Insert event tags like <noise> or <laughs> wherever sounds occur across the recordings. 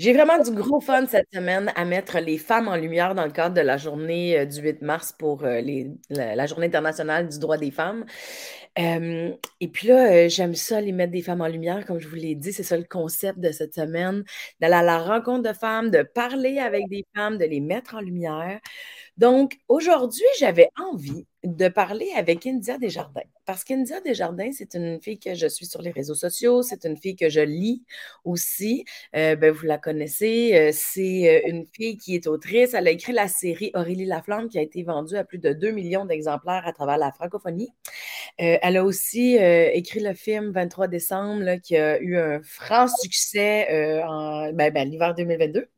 J'ai vraiment du gros fun cette semaine à mettre les femmes en lumière dans le cadre de la journée euh, du 8 mars pour euh, la, Journée internationale du droit des femmes. Euh, et puis là, j'aime ça, les mettre des femmes en lumière, comme je vous l'ai dit, c'est ça le concept de cette semaine, d'aller à la rencontre de femmes, de parler avec des femmes, de les mettre en lumière. Donc, aujourd'hui, j'avais envie de parler avec India Desjardins. Parce qu'India Desjardins, c'est une fille que je suis sur les réseaux sociaux, c'est une fille que je lis aussi. Euh, ben, vous la connaissez. Euh, c'est euh, une fille qui est autrice. Elle a écrit la série Aurélie Laflamme qui a été vendue à plus de 2 millions d'exemplaires à travers la francophonie. elle a aussi écrit le film 23 décembre qui a eu un franc succès en ben, ben, l'hiver 2022.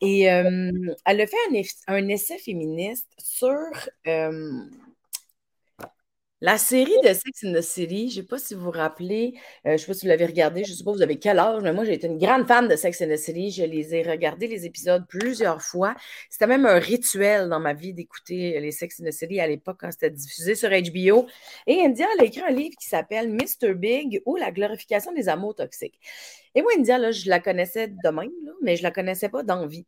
Et elle a fait un, un essai féministe sur la série de Sex in the City, je ne sais pas si vous vous rappelez, euh, je ne sais pas si vous l'avez regardé, je ne sais pas vous avez quel âge, mais moi j'ai été une grande fan de Sex in the City. Je les ai regardés les épisodes plusieurs fois. C'était même un rituel dans ma vie d'écouter les Sex in the City à l'époque quand c'était diffusé sur HBO. Et India, elle a écrit un livre qui s'appelle Mr. Big ou la glorification des amours toxiques. Et moi, India, là, je la connaissais de même, mais je ne la connaissais pas d'envie.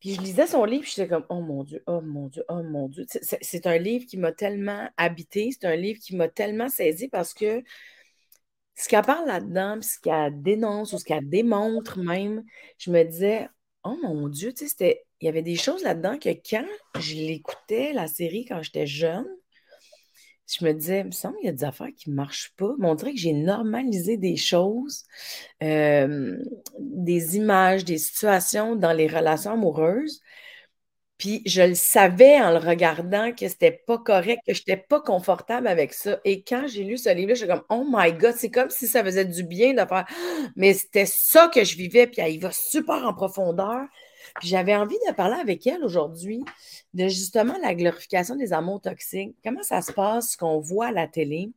Puis je lisais son livre, j'étais comme, oh mon Dieu, oh mon Dieu, oh mon Dieu. C'est un livre qui m'a tellement habité, c'est un livre qui m'a tellement saisi parce que ce qu'elle parle là-dedans, ce qu'elle dénonce ou ce qu'elle démontre même, je me disais, oh mon Dieu, tu sais, il y avait des choses là-dedans que quand je l'écoutais, la série, quand j'étais jeune, je me disais, il me semble qu'il y a des affaires qui ne marchent pas. Mais on dirait que j'ai normalisé des choses, des images, des situations dans les relations amoureuses. Puis je le savais en le regardant que c'était pas correct, que je n'étais pas confortable avec ça. Et quand j'ai lu ce livre-là, j'étais comme Oh my God, c'est comme si ça faisait du bien de faire. Mais c'était ça que je vivais, puis il va super en profondeur. Puis j'avais envie de parler avec elle aujourd'hui de justement la glorification des amours toxiques. Comment ça se passe, ce qu'on voit à la télé,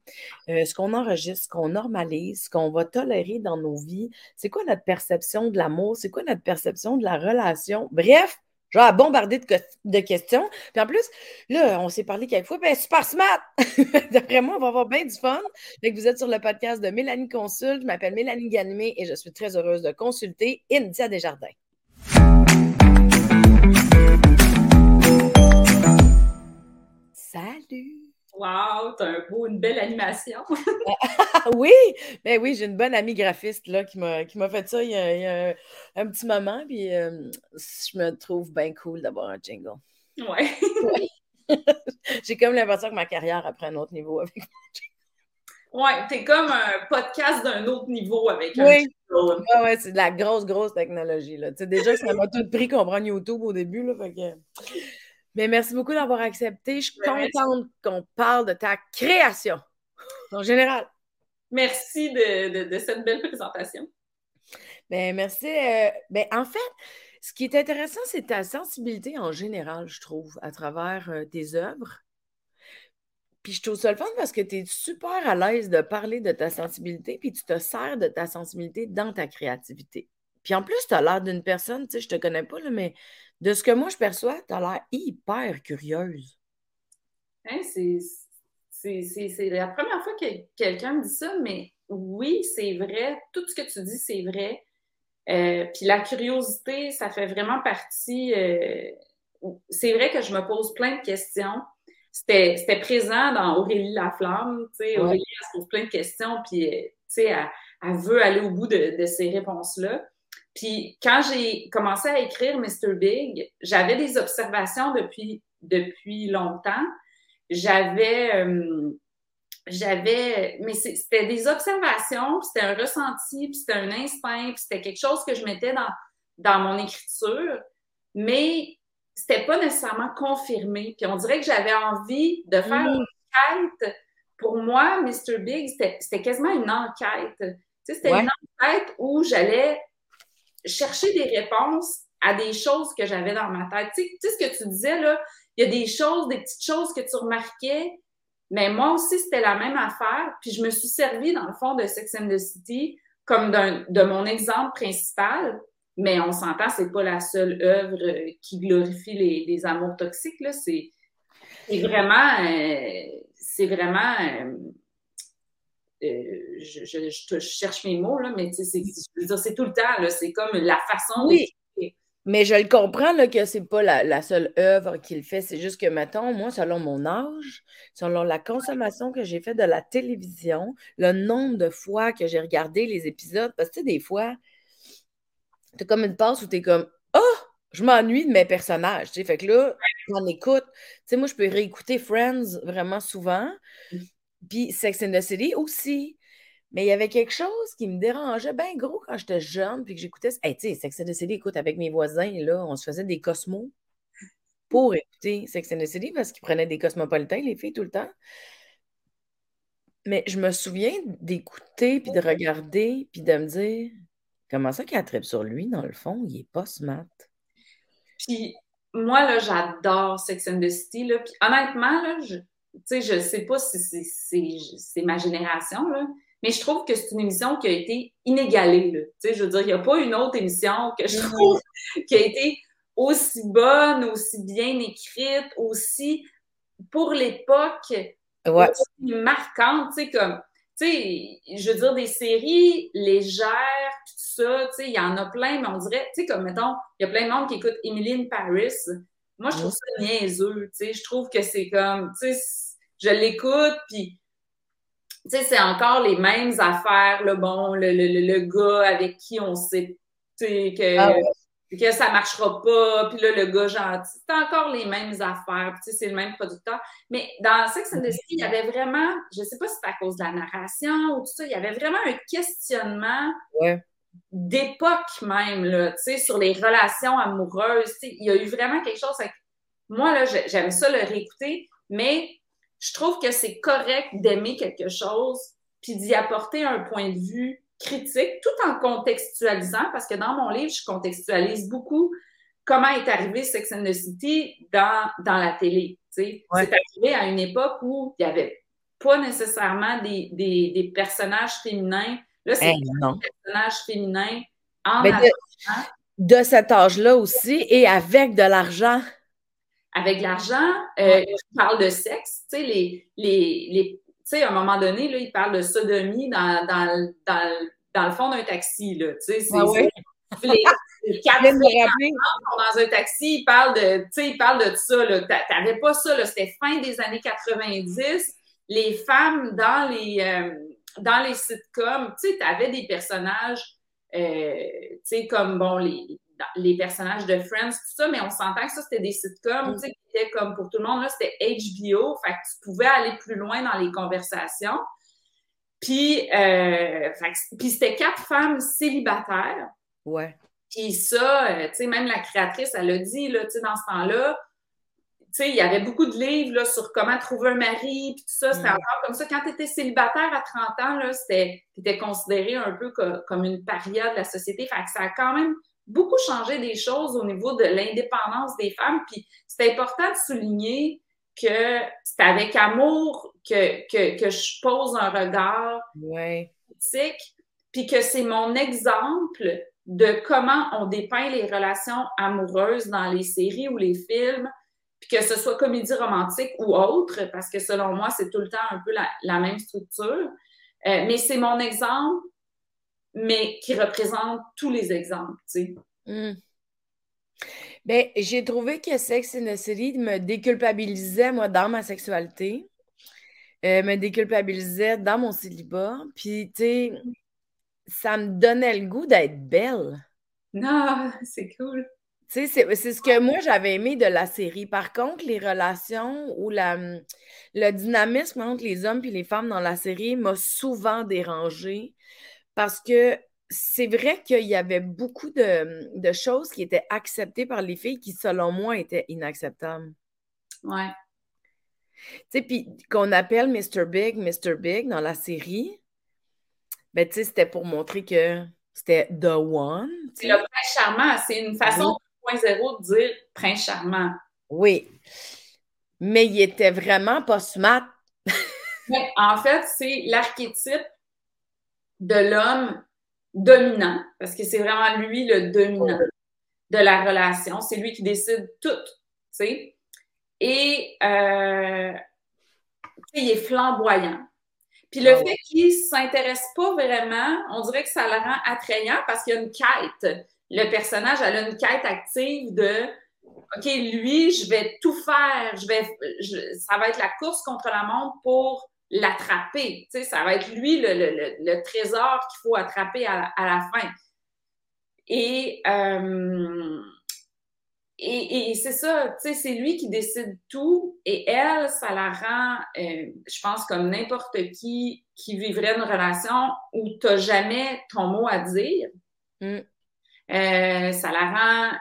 euh, ce qu'on enregistre, ce qu'on normalise, ce qu'on va tolérer dans nos vies? C'est quoi notre perception de l'amour? C'est quoi notre perception de la relation? Bref, genre à bombarder de, questions. Puis en plus, là, on s'est parlé quelques fois, ben super smart! <laughs> D'après moi, on va avoir bien du fun. Fait que vous êtes sur le podcast de Mélanie Consulte. Je m'appelle Mélanie Ganimé et je suis très heureuse de consulter India Desjardins. Salut! Wow, t'as un beau, une belle animation. <laughs> <laughs> oui, ben oui, j'ai une bonne amie graphiste là, qui m'a fait ça il y a, un, petit moment, puis euh, je me trouve bien cool d'avoir un jingle. Ouais. <laughs> j'ai comme l'impression que ma carrière a pris un autre niveau avec mon jingle. Ouais, t'es comme un podcast d'un autre niveau avec un oui. jingle. Ouais, ouais, c'est de la grosse, grosse technologie. Là. déjà, ça m'a tout pris qu'on prenne YouTube au début. Là, fait que... Mais merci beaucoup d'avoir accepté. Je suis contente qu'on parle de ta création en général. Merci de, cette belle présentation. Ben, merci. Euh, ben, en fait, ce qui est intéressant, c'est ta sensibilité en général, je trouve, à travers euh, tes œuvres. Puis je trouve ça le fun parce que tu es super à l'aise de parler de ta sensibilité, puis tu te sers de ta sensibilité dans ta créativité. Puis en plus, tu as l'air d'une personne, tu sais, je te connais pas, là, mais de ce que moi je perçois, tu as l'air hyper curieuse. Hein, c'est la première fois que quelqu'un me dit ça, mais oui, c'est vrai. Tout ce que tu dis, c'est vrai. Euh, puis la curiosité, ça fait vraiment partie. Euh, c'est vrai que je me pose plein de questions. C'était présent dans Aurélie Laflamme. sais, Aurélie, elle se pose plein de questions, puis euh, elle, elle, veut aller au bout de, de ces réponses-là. Puis quand j'ai commencé à écrire Mr. Big, j'avais des observations depuis, depuis longtemps. J'avais, euh, j'avais, mais c'était des observations, c'était un ressenti, puis c'était un instinct, puis c'était quelque chose que je mettais dans, dans mon écriture, mais c'était pas nécessairement confirmé. Puis on dirait que j'avais envie de faire mm. une quête. Pour moi, Mr. Big, c'était quasiment une enquête. Tu sais, c'était une enquête où j'allais chercher des réponses à des choses que j'avais dans ma tête. Tu sais, ce que tu disais, là, il y a des choses, des petites choses que tu remarquais, mais moi aussi, c'était la même affaire. Puis je me suis servi, dans le fond, de Sex and the City comme de mon exemple principal. Mais on s'entend, c'est pas la seule œuvre qui glorifie les, amours toxiques. Là. C'est, vraiment, c'est vraiment, euh, je, cherche mes mots, là, mais c'est tout le temps, c'est comme la façon oui. Mais je le comprends là, que c'est pas la, seule œuvre qu'il fait. C'est juste que, mettons, moi, selon mon âge, selon la consommation que j'ai fait de la télévision, le nombre de fois que j'ai regardé les épisodes, parce que tu sais, des fois, t'as comme une passe où t'es comme Oh! Je m'ennuie de mes personnages. Tu sais, fait que là, j'en écoute. Tu sais, moi, je peux réécouter Friends vraiment souvent. Puis Sex and the City aussi. Mais il y avait quelque chose qui me dérangeait bien gros quand j'étais jeune, puis que j'écoutais. Hey, tu sais, Sex and the City, écoute, avec mes voisins, là, on se faisait des cosmos pour écouter Sex and the City parce qu'ils prenaient des cosmopolitains, les filles, tout le temps. Mais je me souviens d'écouter, puis de regarder, puis de me dire comment ça qu'il tripe sur lui, dans le fond, il est pas smart. Puis moi, là, j'adore Sex and the City, là. Puis honnêtement, là, je, tu sais, je sais pas si c'est ma génération, là, mais je trouve que c'est une émission qui a été inégalée. Là. Tu sais, je veux dire, il n'y a pas une autre émission que je trouve <laughs> qui a été aussi bonne, aussi bien écrite, aussi pour l'époque, aussi marquante, tu sais, comme, tu sais, je veux dire, des séries légères, tout ça, tu sais, il y en a plein, mais on dirait, tu sais, comme, mettons, il y a plein de monde qui écoute Emily in Paris. Moi, je trouve ça niaiseux, tu sais, je trouve que c'est comme, tu sais, je l'écoute, puis tu sais, c'est encore les mêmes affaires, le bon, le, le, le, gars avec qui on sait que, ah que ça marchera pas, puis là, le gars gentil. C'est encore les mêmes affaires, puis c'est le même producteur. Mais dans Sex and the City, il y avait vraiment, je sais pas si c'est à cause de la narration ou tout ça, il y avait vraiment un questionnement d'époque même, là, tu sais, sur les relations amoureuses. Il y a eu vraiment quelque chose avec... Moi, là, j'aime ça le réécouter, mais je trouve que c'est correct d'aimer quelque chose puis d'y apporter un point de vue critique tout en contextualisant parce que dans mon livre, je contextualise beaucoup comment est arrivé Sex and the City dans, dans la télé. C'est arrivé à une époque où il n'y avait pas nécessairement des, des, personnages féminins. Là, c'est des personnages féminins en de, de cet âge-là aussi et avec de l'argent avec l'argent, euh, il parle de sexe, tu sais, les, les, les tu sais, à un moment donné, là, il parle de sodomie dans, dans, dans, dans le fond d'un taxi, là, tu sais, c'est... Ouais, Les, <laughs> les quatre dans un taxi, il parle de, tu sais, il parle de ça, là. T'avais pas ça, là, c'était fin des années 90. Les femmes dans les, euh, dans les sitcoms, tu sais, t'avais des personnages, euh, tu sais, comme, bon, les les personnages de Friends, tout ça, mais on s'entend que ça, c'était des sitcoms, mm. tu sais, qui étaient comme pour tout le monde, là, c'était HBO, fait que tu pouvais aller plus loin dans les conversations. Puis, euh, puis c'était quatre femmes célibataires. Ouais. Puis ça, euh, tu sais, même la créatrice, elle a dit, là, tu sais, dans ce temps-là, tu sais, il y avait beaucoup de livres là, sur comment trouver un mari, puis tout ça. C'était mm. encore comme ça. Quand tu étais célibataire à 30 ans, là, c'était, tu étais considéré un peu comme une paria de la société. Fait que ça a quand même beaucoup changé des choses au niveau de l'indépendance des femmes. Puis c'est important de souligner que c'est avec amour que, que, que, je pose un regard ouais. critique, puis que c'est mon exemple de comment on dépeint les relations amoureuses dans les séries ou les films, puis que ce soit comédie romantique ou autre, parce que selon moi, c'est tout le temps un peu la, la même structure. Euh, mais c'est mon exemple mais qui représente tous les exemples, tu sais. Hmm. Ben, j'ai trouvé que Sex and the City me déculpabilisait, moi, dans ma sexualité, euh, me déculpabilisait dans mon célibat, puis, tu sais, ça me donnait le goût d'être belle. Non, <laughs> c'est cool. Tu sais, c'est ce que moi, j'avais aimé de la série. Par contre, les relations ou la, le dynamisme entre les hommes et les femmes dans la série m'a souvent dérangée parce que c'est vrai qu'il y avait beaucoup de, choses qui étaient acceptées par les filles qui, selon moi, étaient inacceptables. Ouais. Tu sais, puis qu'on appelle Mr. Big, Mr. Big dans la série, ben, tu sais, c'était pour montrer que c'était The One. C'est le prince charmant. C'est une façon 2.0 de dire prince charmant. Oui. Mais il était vraiment pas smart. en fait, c'est l'archétype de l'homme dominant, parce que c'est vraiment lui le dominant de la relation. C'est lui qui décide tout, tu sais. Et euh, il est flamboyant. Puis le fait qu'il s'intéresse pas vraiment, on dirait que ça le rend attrayant parce qu'il y a une quête. Le personnage, elle a une quête active de OK, lui, je vais tout faire, je vais, ça va être la course contre la montre pour l'attraper. Tu sais, ça va être lui le, trésor qu'il faut attraper à, la fin. Et, euh, et, c'est ça, tu sais, c'est lui qui décide tout et elle, ça la rend, euh, je pense, comme n'importe qui qui vivrait une relation où tu n'as jamais ton mot à dire. Mm. Euh, ça la rend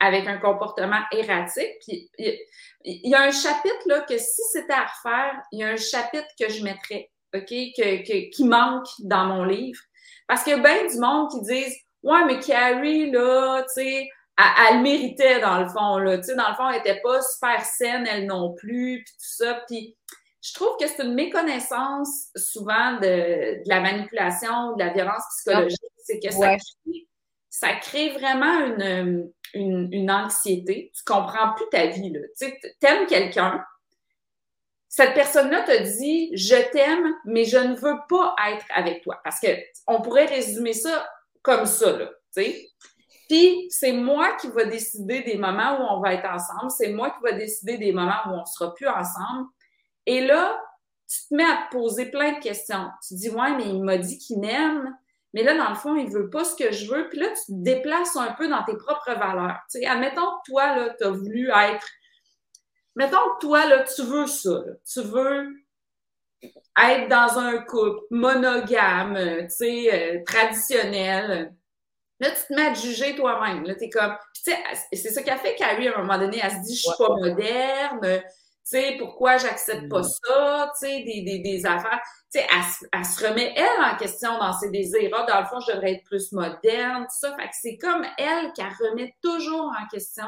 avec un comportement erratique. Puis il y, a un chapitre là que si c'était à refaire, il y a un chapitre que je mettrais, ok, que, qui manque dans mon livre, parce qu'il y a bien du monde qui disent ouais mais Carrie là, tu sais, elle, méritait dans le fond là, tu sais, dans le fond elle était pas super saine elle non plus, puis tout ça, puis je trouve que c'est une méconnaissance souvent de, la manipulation, de la violence psychologique, c'est que ça, crée, ça crée vraiment une, une, anxiété, tu comprends plus ta vie. Là. Tu aimes quelqu'un, cette personne-là te dit je t'aime, mais je ne veux pas être avec toi. Parce que on pourrait résumer ça comme ça, là, tu sais. Puis c'est moi qui va décider des moments où on va être ensemble, c'est moi qui va décider des moments où on sera plus ensemble. Et là, tu te mets à te poser plein de questions. Tu dis ouais, mais il m'a dit qu'il m'aime, mais là, dans le fond, il veut pas ce que je veux. Puis là, tu te déplaces un peu dans tes propres valeurs. Tu sais, admettons que toi, là, tu as voulu être. Mettons que toi, là, tu veux ça. Tu veux être dans un couple monogame, tu sais, euh, traditionnel. Là, tu te mets à juger toi-même. Là, t'es comme. tu sais, c'est ça qu'a fait Carrie, à un moment donné, elle se dit, je suis pas moderne sais, pourquoi j'accepte pas ça, tu sais, des, des, des affaires. Tu sais, elle, se remet, elle, en question dans ses désirs. Ah, dans le fond, je devrais être plus moderne, tout ça. Fait que c'est comme elle qui remet toujours en question.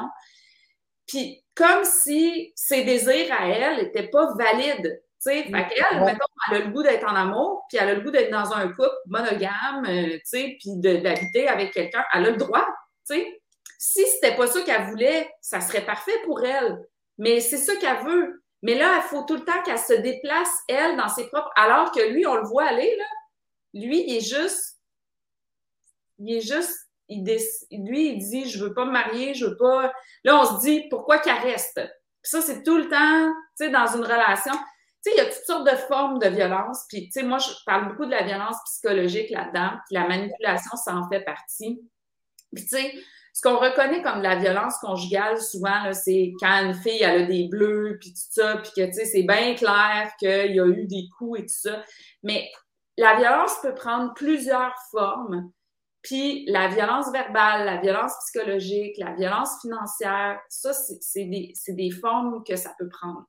Puis, comme si ses désirs à elle n'étaient pas valides. Tu sais, fait qu'elle, mettons, elle a le goût d'être en amour, puis elle a le goût d'être dans un couple monogame, euh, tu sais, puis d'habiter avec quelqu'un. Elle a le droit, tu sais. Si c'était pas ça qu'elle voulait, ça serait parfait pour elle. Mais c'est ça qu'elle veut. Mais là, il faut tout le temps qu'elle se déplace, elle, dans ses propres. Alors que lui, on le voit aller, là. Lui, il est juste. Il est juste. Il Lui, il dit Je veux pas me marier, je veux pas. Là, on se dit Pourquoi qu'elle reste? Puis ça, c'est tout le temps, tu sais, dans une relation. Tu sais, il y a toutes sortes de formes de violence. Puis, tu sais, moi, je parle beaucoup de la violence psychologique là-dedans. Puis la manipulation, ça en fait partie. Puis, tu sais, ce qu'on reconnaît comme la violence conjugale, souvent, c'est quand une fille, elle a des bleus, puis tout ça, puis que, tu sais, c'est bien clair qu'il y a eu des coups et tout ça. Mais la violence peut prendre plusieurs formes. Puis la violence verbale, la violence psychologique, la violence financière, ça, c'est des, des, formes que ça peut prendre.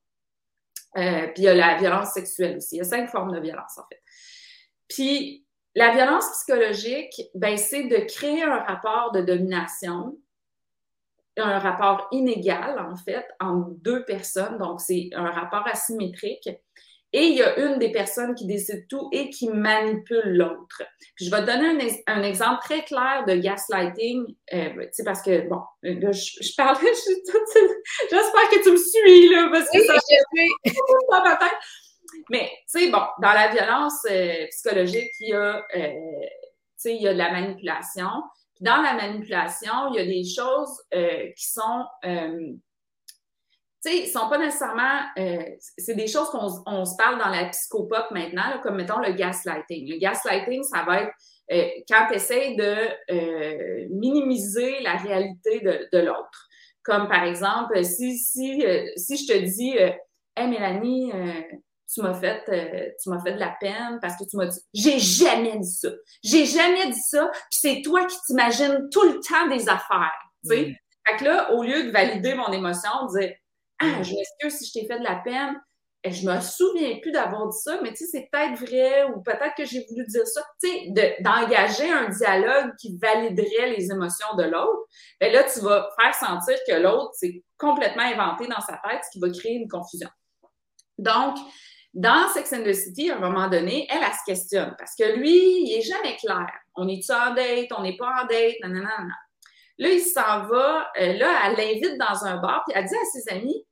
Euh, puis il y a la violence sexuelle aussi. Il y a cinq formes de violence, en fait. Puis la violence psychologique, ben, c'est de créer un rapport de domination, un rapport inégal, en fait, entre deux personnes. Donc, c'est un rapport asymétrique. Et il y a une des personnes qui décide tout et qui manipule l'autre. Je vais te donner un, exemple très clair de gaslighting, euh, tu sais, parce que, bon, là, je, je parle, <laughs> j'espère que tu me suis, là, parce que ça fait <laughs> dans ma tête. Mais, tu sais, bon, dans la violence euh, psychologique, il y a, euh, il y a de la manipulation. Puis dans la manipulation, il y a des choses euh, qui sont, tu sais, sont pas nécessairement, c'est des choses qu'on on se parle dans la psychopop maintenant, comme mettons le gaslighting. Le gaslighting, ça va être quand tu essaies de minimiser la réalité de, de l'autre. Comme par exemple, si, si, si je te dis, Hey Mélanie, tu m'as fait euh, tu m'as fait de la peine parce que tu m'as dit j'ai jamais dit ça. J'ai jamais dit ça, puis c'est toi qui t'imagines tout le temps des affaires, tu sais. Fait que là au lieu de valider mon émotion, de dire ah, je m'excuse si je t'ai fait de la peine, et je me souviens plus d'avoir dit ça, mais tu sais c'est peut-être vrai ou peut-être que j'ai voulu dire ça, tu sais d'engager un dialogue qui validerait les émotions de l'autre. Ben là tu vas faire sentir que l'autre c'est complètement inventé dans sa tête, ce qui va créer une confusion. Donc, dans Sex and the City, à un moment donné, elle, elle, se questionne parce que lui, il est jamais clair. On est-tu en date? On n'est pas en date? Nanana. Là, il s'en va. Euh, là, elle l'invite dans un bar, puis elle dit à ses amis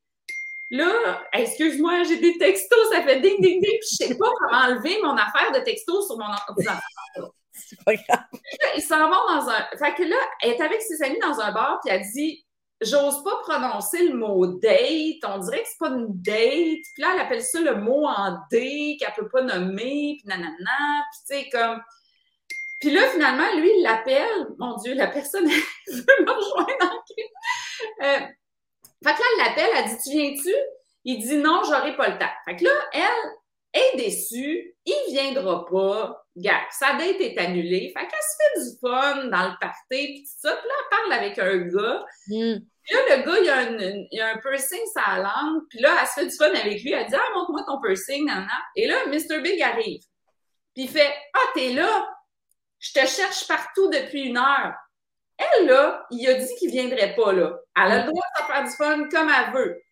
Là, excuse-moi, j'ai des textos, ça fait ding, ding, ding, puis je sais pas comment enlever mon affaire de textos sur mon ordinateur. C'est pas grave. Ils s'en vont dans un. Fait que là, elle est avec ses amis dans un bar, puis elle dit J'ose pas prononcer le mot date. On dirait que c'est pas une date. Puis là, elle appelle ça le mot en D qu'elle peut pas nommer, puis nanana. Puis tu sais, comme. Puis là, finalement, lui, il l'appelle. Mon Dieu, la personne <laughs> veut me rejoindre euh, Fait que là, elle l'appelle, elle dit Tu viens-tu? Il dit non, j'aurai pas le temps. Fait que là, elle est déçue, il viendra pas. Gars, sa date est annulée. Fait qu'elle se fait du fun dans le party, puis tout ça. Puis là, elle parle avec un gars. Hmm. Puis là, le gars, il a, une- il a un piercing la langue. Puis là, elle se fait du fun avec lui. Elle dit Ah, montre-moi ton piercing, nanana. Et là, Mr. Big arrive. Puis il fait Ah, t'es là? Je te cherche partout depuis une heure. Elle, là, il a dit qu'il viendrait pas là. Elle a le droit de se faire du fun comme elle veut.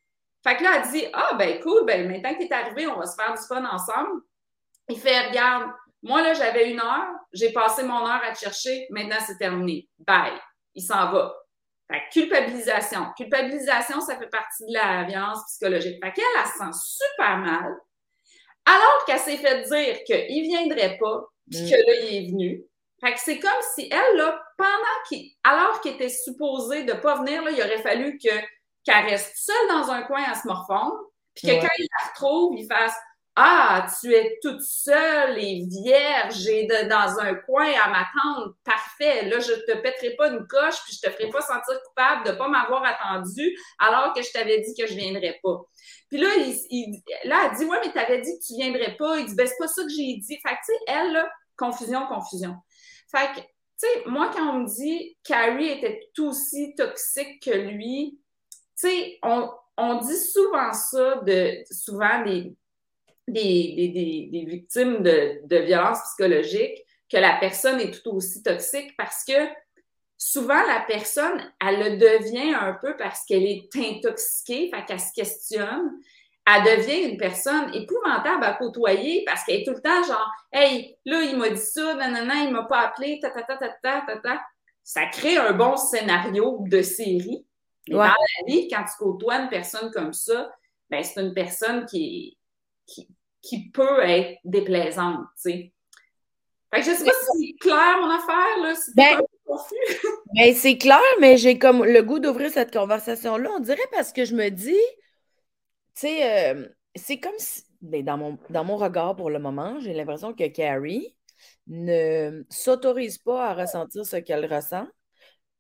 Fait que là, elle dit Ah, ben cool, ben maintenant que t'es arrivé, on va se faire du fun ensemble. Il fait Regarde, moi, là, j'avais une heure, j'ai passé mon heure à te chercher, maintenant c'est terminé. Bye. Il s'en va. Fait que culpabilisation. Culpabilisation, ça fait partie de la violence psychologique. Fait qu'elle, elle se sent super mal. Alors qu'elle s'est fait dire qu'il viendrait pas, puis Mm. que là, il est venu. Fait que c'est comme si elle, là, pendant qu'il, alors qu'elle était supposée de pas venir, là, il aurait fallu que, qu'elle reste seule dans un coin à se morfondre, puis que Ouais. quand il la retrouve, il fasse Ah, tu es toute seule et vierge et dans un coin à m'attendre. Parfait. Là, je te pèterai pas une coche puis je te ferai pas sentir coupable de pas m'avoir attendu alors que je t'avais dit que je viendrais pas. Puis là, il, il- là, elle dit Ouais, mais t'avais dit que tu viendrais pas. Il dit Ben, c'est pas ça que j'ai dit. Fait que, tu sais, elle, là, confusion, confusion. Fait que, tu sais, moi, quand on me dit Carrie était tout aussi toxique que lui, tu sais, on, on dit souvent ça de souvent des, des, des, des, des victimes de, de violences psychologiques, que la personne est tout aussi toxique parce que souvent la personne, elle le devient un peu parce qu'elle est intoxiquée, fait qu'elle se questionne. Elle devient une personne épouvantable à côtoyer parce qu'elle est tout le temps genre Hey, là, il m'a dit ça, nanana, il m'a pas appelé, ta ta ta ta ta ta ta. Ça crée un bon scénario de série. Mais Ouais. dans la vie, quand tu côtoies une personne comme ça, ben, c'est une personne qui qui, qui peut être déplaisante, tu sais. Fait que je sais pas si c'est clair, mon affaire, là, si Ben-. <laughs> Ben, c'est clair, mais j'ai comme le goût d'ouvrir cette conversation-là. On dirait parce que je me dis, tu sais, euh, c'est comme si, ben, dans mon, dans mon regard pour le moment, j'ai l'impression que Carrie ne s'autorise pas à ressentir ce qu'elle ressent,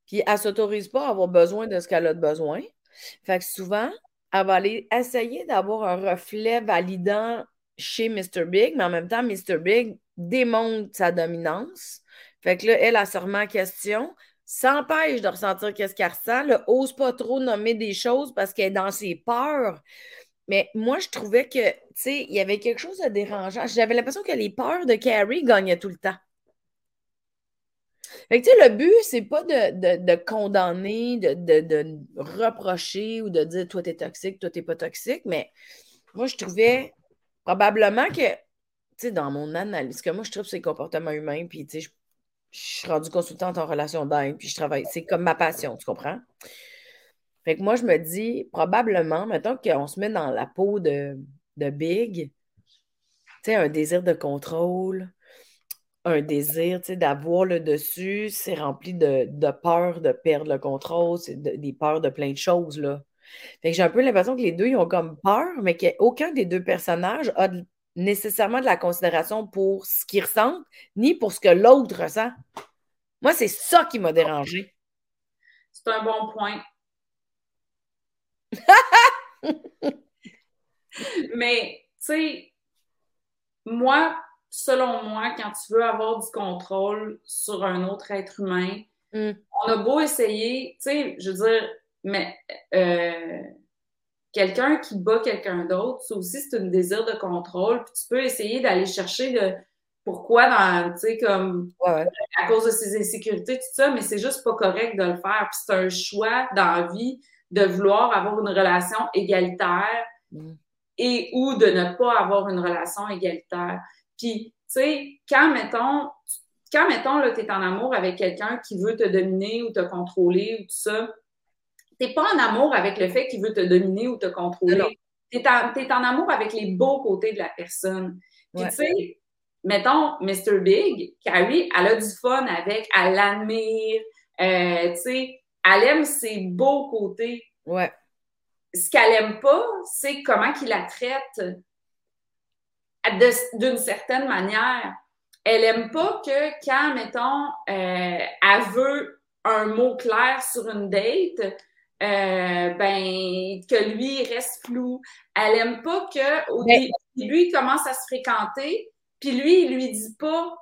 puis elle s'autorise pas à avoir besoin de ce qu'elle a de besoin. Fait que souvent, elle va aller essayer d'avoir un reflet validant chez Mr. Big, mais en même temps, Mr. Big démontre sa dominance. Fait que là, elle a se remet en question, s'empêche de ressentir qu'est-ce qu'elle ressent, là, ose pas trop nommer des choses parce qu'elle est dans ses peurs. Mais moi, je trouvais que, tu sais, il y avait quelque chose de dérangeant. J'avais l'impression que les peurs de Carrie gagnaient tout le temps. Fait que, tu sais, le but, c'est pas de, condamner, de- de reprocher ou de dire toi, t'es toxique, toi, t'es pas toxique, mais moi, je trouvais probablement que, tu sais, dans mon analyse, que moi, je trouve c'est le comportement humain, puis, tu sais, je, suis rendue consultante en relation d'aide, puis je travaille, c'est comme ma passion, tu comprends? Fait que moi, je me dis, probablement, mettons qu'on se met dans la peau de, de Big, tu sais, un désir de contrôle, un désir, d'avoir le dessus, c'est rempli de, de peur de perdre le contrôle, des peurs de plein de choses, là. Fait que j'ai un peu l'impression que les deux, ils ont comme peur, mais qu'aucun des deux personnages a de- nécessairement de la considération pour ce qu'ils ressentent, ni pour ce que l'autre ressent. Moi, c'est ça qui m'a dérangé. C'est un bon point. <laughs> Mais, tu sais, moi, selon moi, quand tu veux avoir du contrôle sur un autre être humain, Mm. on a beau essayer, tu sais, je veux dire, mais euh, quelqu'un qui bat quelqu'un d'autre, ça aussi, c'est un désir de contrôle. Puis tu peux essayer d'aller chercher de pourquoi dans, tu sais, comme Ouais, ouais. à cause de ses insécurités, tout ça, mais c'est juste pas correct de le faire. Puis c'est un choix dans la vie de vouloir avoir une relation égalitaire Mm. et ou de ne pas avoir une relation égalitaire. Puis, tu sais, quand, mettons, quand, mettons, là, t'es en amour avec quelqu'un qui veut te dominer ou te contrôler ou tout ça, t'es pas en amour avec le fait qu'il veut te dominer ou te contrôler. Tu es, en amour avec les beaux côtés de la personne. Puis, tu sais, mettons, Mr. Big, Carrie, elle a du fun avec, elle l'admire, euh, tu sais, elle aime ses beaux côtés. Ouais. Ce qu'elle aime pas, c'est comment qu'il la traite d'une certaine manière. Elle aime pas que quand, mettons, euh, elle veut un mot clair sur une date, euh, ben que lui reste flou. Elle aime pas que au début il commence à se fréquenter, puis lui il lui dit pas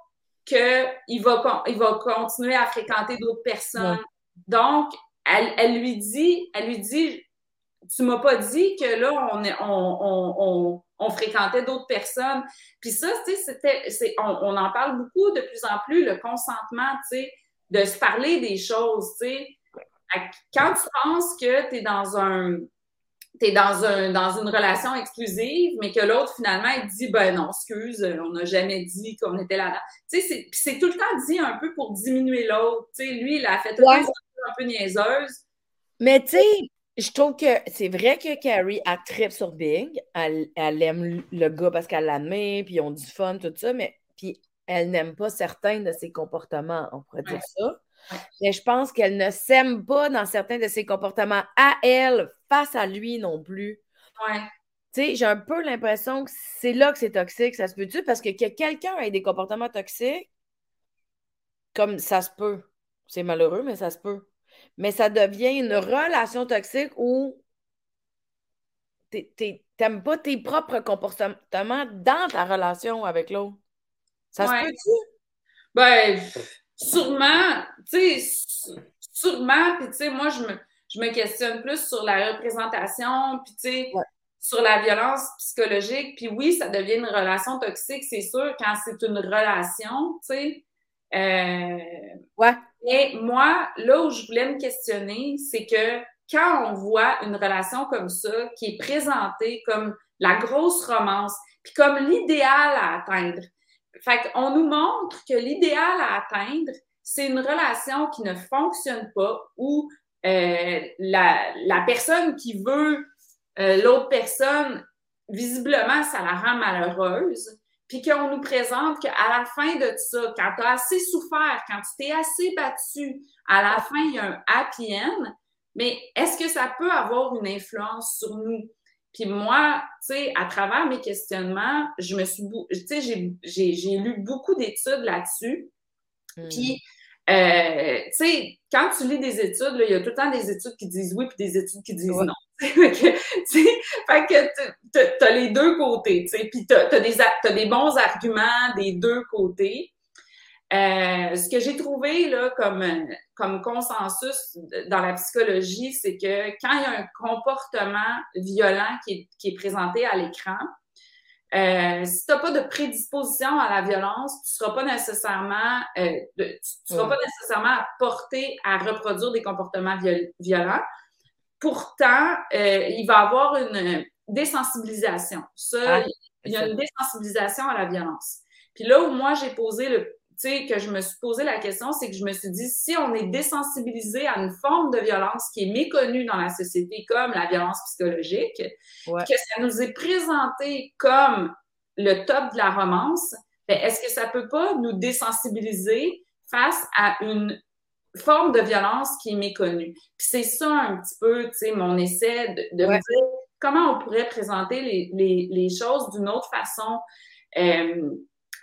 que il va il va continuer à fréquenter d'autres personnes. Donc elle, elle, lui dit elle lui dit tu m'as pas dit que là on on, on, on, on fréquentait d'autres personnes. Puis ça tu sais c'était on, on en parle beaucoup de plus en plus le consentement, tu sais de se parler des choses, tu sais. Quand tu penses que tu es dans un t'es dans un dans une relation exclusive, mais que l'autre finalement il dit ben non, excuse, on n'a jamais dit qu'on était là-dedans. Tu sais, c'est tout le temps dit un peu pour diminuer l'autre. Tu sais, lui, il a fait tout ouais. un peu niaiseuse. Mais tu sais, je trouve que c'est vrai que Carrie a trip sur Big. Elle, elle, aime le gars parce qu'elle l'admire, puis ils ont du fun, tout ça, mais puis elle n'aime pas certains de ses comportements, on pourrait dire ça. Mais je pense qu'elle ne s'aime pas dans certains de ses comportements à elle, face à lui non plus. Ouais. Tu sais, j'ai un peu l'impression que c'est là que c'est toxique. Ça se peut-tu? Parce que, que quelqu'un ait des comportements toxiques, comme ça se peut. C'est malheureux, mais ça se peut. Mais ça devient une relation toxique où t'aimes pas tes propres comportements dans ta relation avec l'autre. Ça se peut-tu? Ben, sûrement, tu sais, sûrement, puis tu sais, moi, je me, je me questionne plus sur la représentation, puis tu sais, sur la violence psychologique, puis oui, ça devient une relation toxique, c'est sûr, quand c'est une relation, tu sais. Euh, ouais. Mais moi, là où je voulais me questionner, c'est que quand on voit une relation comme ça, qui est présentée comme la grosse romance, puis comme l'idéal à atteindre, fait qu'on nous montre que l'idéal à atteindre, c'est une relation qui ne fonctionne pas où euh, la, la, personne qui veut euh, l'autre personne, visiblement, ça la rend malheureuse. Puis qu'on nous présente qu'à la fin de ça, quand tu as assez souffert, quand tu t'es assez battu, à la fin, il y a un happy end. Mais est-ce que ça peut avoir une influence sur nous? Puis moi, tu sais, à travers mes questionnements, je me suis, tu sais, j'ai lu beaucoup d'études là-dessus. Hmm. Puis, euh, tu sais, quand tu lis des études, il y a tout le temps des études qui disent oui puis des études qui disent non. <laughs> fait que tu as les deux côtés, tu sais, puis tu as, des, as des bons arguments des deux côtés. Euh, ce que j'ai trouvé là, comme, comme consensus dans la psychologie, c'est que quand il y a un comportement violent qui est, qui est présenté à l'écran, euh, si tu n'as pas de prédisposition à la violence, tu ne seras pas nécessairement, euh, tu, seras pas nécessairement porté à reproduire des comportements violents. Pourtant, il va y avoir une désensibilisation. Ça, ah, il y a une désensibilisation à la violence. Puis là où moi j'ai posé le que je me suis posé la question, c'est que je me suis dit, si on est désensibilisé à une forme de violence qui est méconnue dans la société, comme la violence psychologique, que ça nous est présenté comme le top de la romance, ben, est-ce que ça peut pas nous désensibiliser face à une forme de violence qui est méconnue? Puis c'est ça un petit peu, tu sais, mon essai de, me dire comment on pourrait présenter les, les, les choses d'une autre façon. Euh,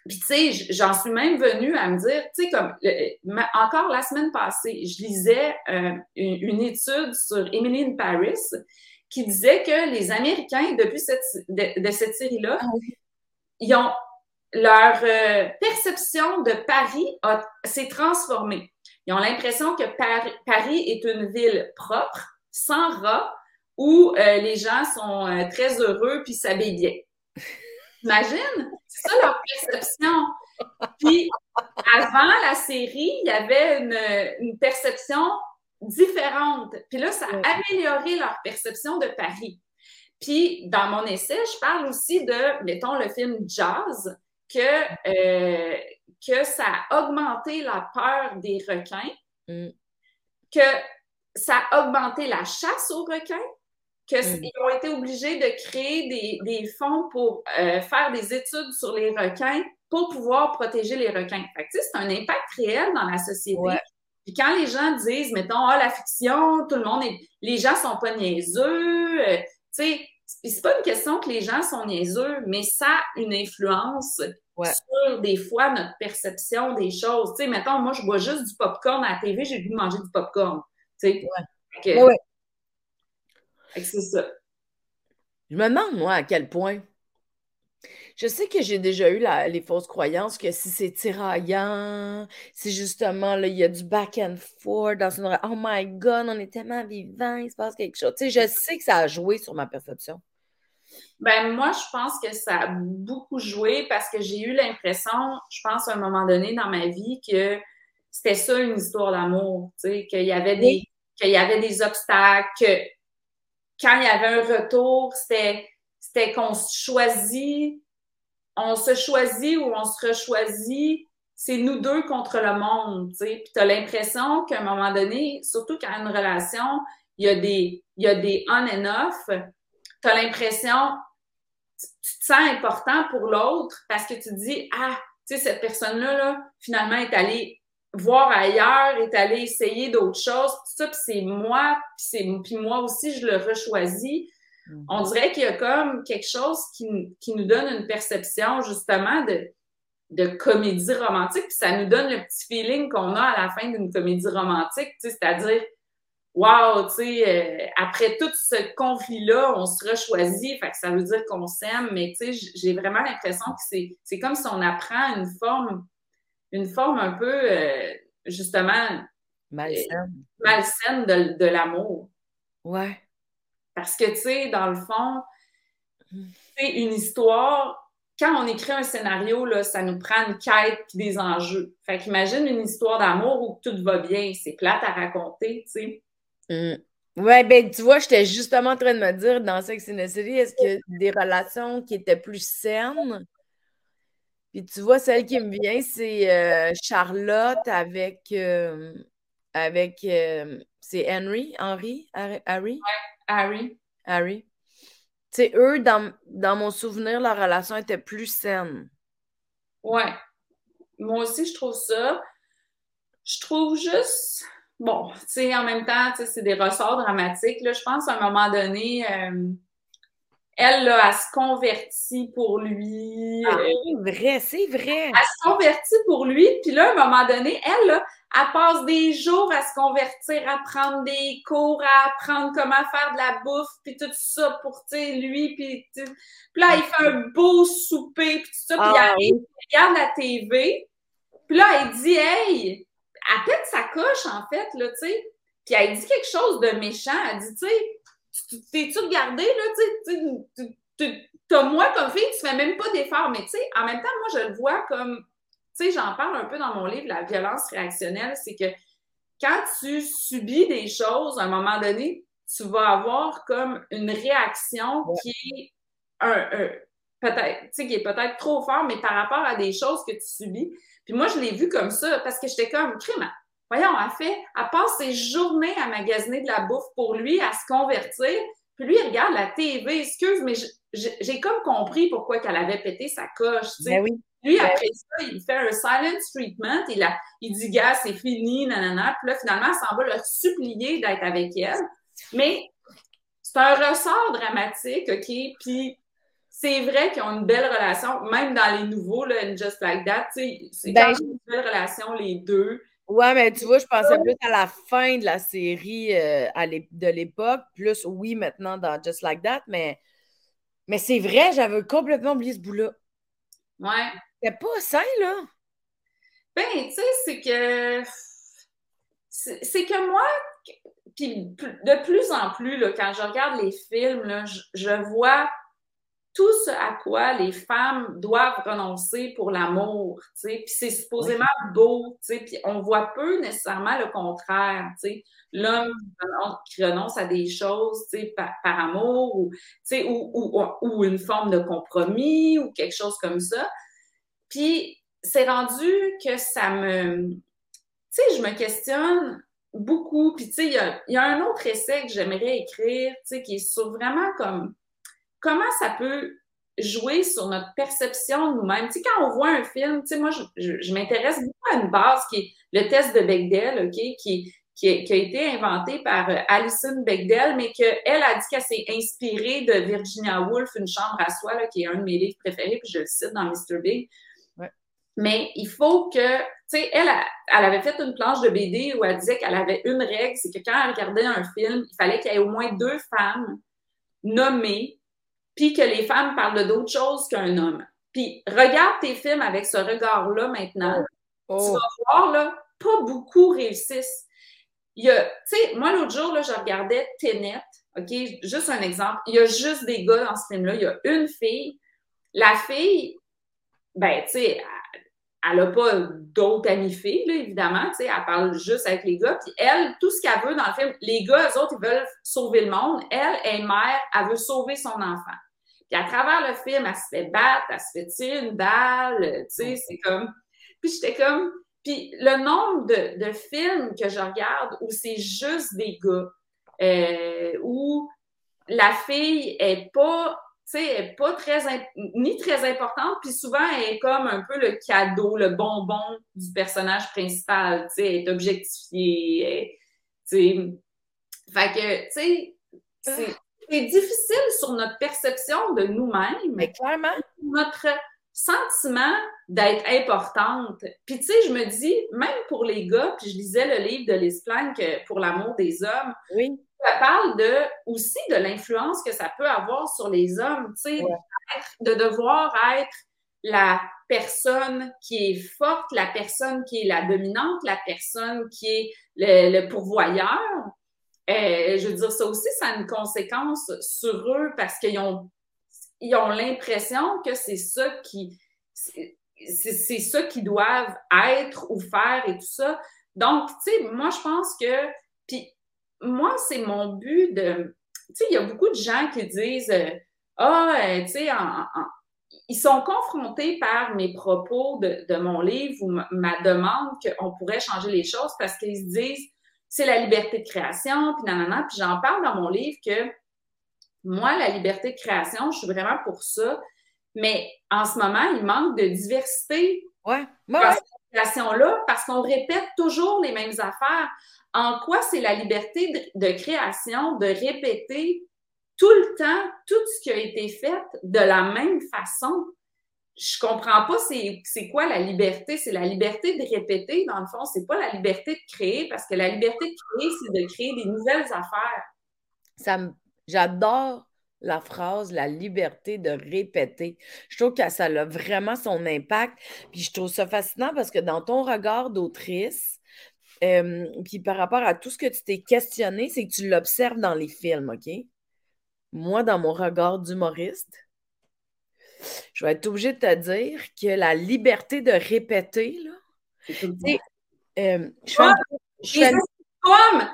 puis, tu sais, j'en suis même venue à me dire, tu sais, comme encore la semaine passée, je lisais euh, une, étude sur Emily in Paris qui disait que les Américains, depuis cette, de, cette série-là, ah ils ont leur euh, perception de Paris s'est transformée. Ils ont l'impression que Paris, Paris, est une ville propre, sans rats, où euh, les gens sont très heureux puis s'habillent bien. Imagine? C'est ça leur perception. Puis, avant la série, il y avait une, perception différente. Puis là, ça a amélioré leur perception de Paris. Puis, dans mon essai, je parle aussi de, mettons, le film Jazz, que, euh, que ça a augmenté la peur des requins, mm. que ça a augmenté la chasse aux requins, qu'ils mm. ont été obligés de créer des, fonds pour euh, faire des études sur les requins pour pouvoir protéger les requins. Fait que, c'est un impact réel dans la société. Puis quand les gens disent, mettons, ah, la fiction, tout le monde est. Les gens sont pas niaiseux, euh, tu sais, c'est pas une question que les gens sont niaiseux, mais ça a une influence sur des fois notre perception des choses. Tu sais, mettons, moi, je bois juste du popcorn à la TV, j'ai dû manger du popcorn. Tu sais. Ouais. C'est ça. Je me demande, moi, à quel point. Je sais que j'ai déjà eu les fausses croyances que si c'est tiraillant, si justement, là, il y a du back and forth dans une... Oh my God, on est tellement vivant, il se passe quelque chose. Tu sais, je sais que ça a joué sur ma perception. Ben moi, je pense que ça a beaucoup joué parce que j'ai eu l'impression, je pense à un moment donné dans ma vie, que c'était ça une histoire d'amour, tu sais, qu'il y avait des qu'il y avait des obstacles, que quand il y avait un retour, c'était qu'on se choisit, on se choisit ou on se rechoisit, c'est nous deux contre le monde, tu sais. Puis t'as l'impression qu'à un moment donné, surtout quand il y a une relation, il y a des il y a des on and off, t'as l'impression tu te sens important pour l'autre parce que tu te dis ah, tu sais cette personne-là là, finalement est allée voir ailleurs, est allé essayer d'autres choses, tout ça, puis c'est moi, puis c'est puis moi aussi je le rechoisis. Mm-hmm. On dirait qu'il y a comme quelque chose qui, qui nous donne une perception justement de, de comédie romantique, puis ça nous donne le petit feeling qu'on a à la fin d'une comédie romantique, c'est-à-dire Wow, tu sais, euh, après tout ce conflit-là, on se rechoisit, fait que ça veut dire qu'on s'aime, mais tu sais, j'ai vraiment l'impression que c'est comme si on apprend une forme une forme un peu, euh, justement, malsaine, malsaine de, de l'amour. Ouais. Parce que, tu sais, dans le fond, c'est une histoire. Quand on écrit un scénario, là, ça nous prend une quête et des enjeux. Fait qu'imagine une histoire d'amour où tout va bien. C'est plate à raconter, tu sais. Mm. Ouais, ben tu vois, j'étais justement en train de me dire dans Sex and the est-ce a des relations qui étaient plus saines? Puis tu vois, celle qui me vient, c'est euh, Charlotte avec. Euh, avec euh, c'est Henry, Henry, Harry? Harry? Harry. Tu sais, eux, dans, dans mon souvenir, leur relation était plus saine. Ouais. Moi aussi, je trouve ça. Je trouve juste. Bon, tu sais, en même temps, c'est des ressorts dramatiques. Là. Je pense à un moment donné elle, là, elle se convertit pour lui. Ah, c'est vrai, c'est vrai. Elle se convertit pour lui, puis là, à un moment donné, elle, là, elle passe des jours à se convertir, à prendre des cours, à apprendre comment faire de la bouffe, puis tout ça pour, tu sais, lui, puis, puis là, il fait un beau souper, puis tout ça, puis ah, il regarde la TV, puis là, elle dit, hey, elle pète sa coche, en fait, là, tu sais, puis elle dit quelque chose de méchant, elle dit, tu sais, t'es-tu regardé, là, tu sais, t'as moi comme fille, tu fais même pas d'effort, mais tu sais, en même temps, moi, je le vois comme, tu sais, j'en parle un peu dans mon livre, la violence réactionnelle, c'est que quand tu subis des choses, à un moment donné, tu vas avoir comme une réaction qui est un, peut-être, tu sais, qui est peut-être trop fort, mais par rapport à des choses que tu subis. Puis moi, je l'ai vu comme ça parce que j'étais comme, crime, Voyons, elle fait, elle passe ses journées à magasiner de la bouffe pour lui, à se convertir. Puis lui, il regarde la TV. Excuse, mais j'ai comme compris pourquoi qu'elle avait pété sa coche. Tu sais. Ben oui. Lui, ben après ça, il fait un silent treatment. Il, a, il dit, gars, c'est fini, nanana. Puis là, finalement, elle s'en va le supplier d'être avec elle. Mais c'est un ressort dramatique, OK? Puis c'est vrai qu'ils ont une belle relation, même dans les nouveaux, là, Just Like That, c'est ben, une belle relation, les deux. Ouais, mais tu vois, je pensais plus à la fin de la série euh, de l'époque, plus oui, maintenant dans Just Like That, mais, mais c'est vrai, j'avais complètement oublié ce bout-là. Ouais. C'est pas ça, là. Ben, tu sais, c'est que. C'est que moi, puis de plus en plus, là, quand je regarde les films, là, je vois tout ce à quoi les femmes doivent renoncer pour l'amour, tu sais, puis c'est supposément beau, tu sais, puis on voit peu nécessairement le contraire, tu sais, l'homme qui renonce à des choses, tu sais, par, amour, ou, tu sais, ou, ou, ou, une forme de compromis, ou quelque chose comme ça, puis c'est rendu que ça me, tu sais, je me questionne, beaucoup. Puis, tu sais, il y a, un autre essai que j'aimerais écrire, tu sais, qui est sur vraiment comme comment ça peut jouer sur notre perception de nous-mêmes? Tu sais, quand on voit un film, tu sais, moi, je, m'intéresse beaucoup à une base qui est le test de Bechdel, OK, qui, qui, a, été inventé par euh, Alison Bechdel, mais qu'elle a dit qu'elle s'est inspirée de Virginia Woolf, Une chambre à soi, là, qui est un de mes livres préférés, puis je le cite dans Mr. Big. Mais il faut que, tu sais, elle, elle avait fait une planche de BD où elle disait qu'elle avait une règle, c'est que quand elle regardait un film, il fallait qu'il y ait au moins deux femmes nommées, puis que les femmes parlent d'autres choses qu'un homme. Puis regarde tes films avec ce regard-là maintenant. Oh. Tu vas voir, là, pas beaucoup réussissent. Il y a, tu sais, moi, l'autre jour, là, je regardais Tenet, OK? Juste un exemple. Il y a juste des gars dans ce film-là. Il y a une fille. La fille, ben, tu sais, elle n'a pas d'autres amis filles, là, évidemment, tu sais, elle parle juste avec les gars. Puis elle, tout ce qu'elle veut dans le film, les gars, eux autres, ils veulent sauver le monde. Elle est mère, elle veut sauver son enfant. Puis à travers le film, elle se fait battre, elle se fait tirer une balle, tu sais, c'est comme... Puis j'étais comme... Puis le nombre de, films que je regarde où c'est juste des gars, euh, où la fille est pas sais, pas très, ni très importante, puis souvent, elle est comme un peu le cadeau, le bonbon du personnage principal, tu sais, est objectifiée, tu sais. Fait que, tu sais, c'est difficile sur notre perception de nous-mêmes. Mais clairement. Notre sentiment d'être importante. Puis, tu sais, je me dis, même pour les gars, puis je lisais le livre de Liz Plank, euh, Pour l'amour des hommes. Oui ça parle de, aussi de l'influence que ça peut avoir sur les hommes, tu sais, de devoir être la personne qui est forte, la personne qui est la dominante, la personne qui est le, pourvoyeur. Euh, je veux dire, ça aussi, ça a une conséquence sur eux parce qu'ils ont, ils ont l'impression que c'est ça qui, c'est ça qu'ils doivent être ou faire et tout ça. Donc, tu sais, moi, je pense que, puis moi, c'est mon but de. Tu sais, il y a beaucoup de gens qui disent euh, Ah, euh, tu sais, ils sont confrontés par mes propos de, mon livre ou ma, demande qu'on pourrait changer les choses parce qu'ils se disent c'est la liberté de création, puis nanana. Puis j'en parle dans mon livre que moi, la liberté de création, je suis vraiment pour ça. Mais en ce moment, il manque de diversité ouais. dans cette création-là parce qu'on répète toujours les mêmes affaires en quoi c'est la liberté de, création de répéter tout le temps tout ce qui a été fait de la même façon? Je comprends pas c'est quoi la liberté. C'est la liberté de répéter, dans le fond. C'est pas la liberté de créer, parce que la liberté de créer, c'est de créer des nouvelles affaires. Ça J'adore la phrase la liberté de répéter. Je trouve que ça a vraiment son impact. Puis je trouve ça fascinant parce que dans ton regard d'autrice, puis par rapport à tout ce que tu t'es questionné, c'est que tu l'observes dans les films, OK? Moi, dans mon regard d'humoriste, je vais être obligée de te dire que la liberté de répéter, là, euh, je fais, comme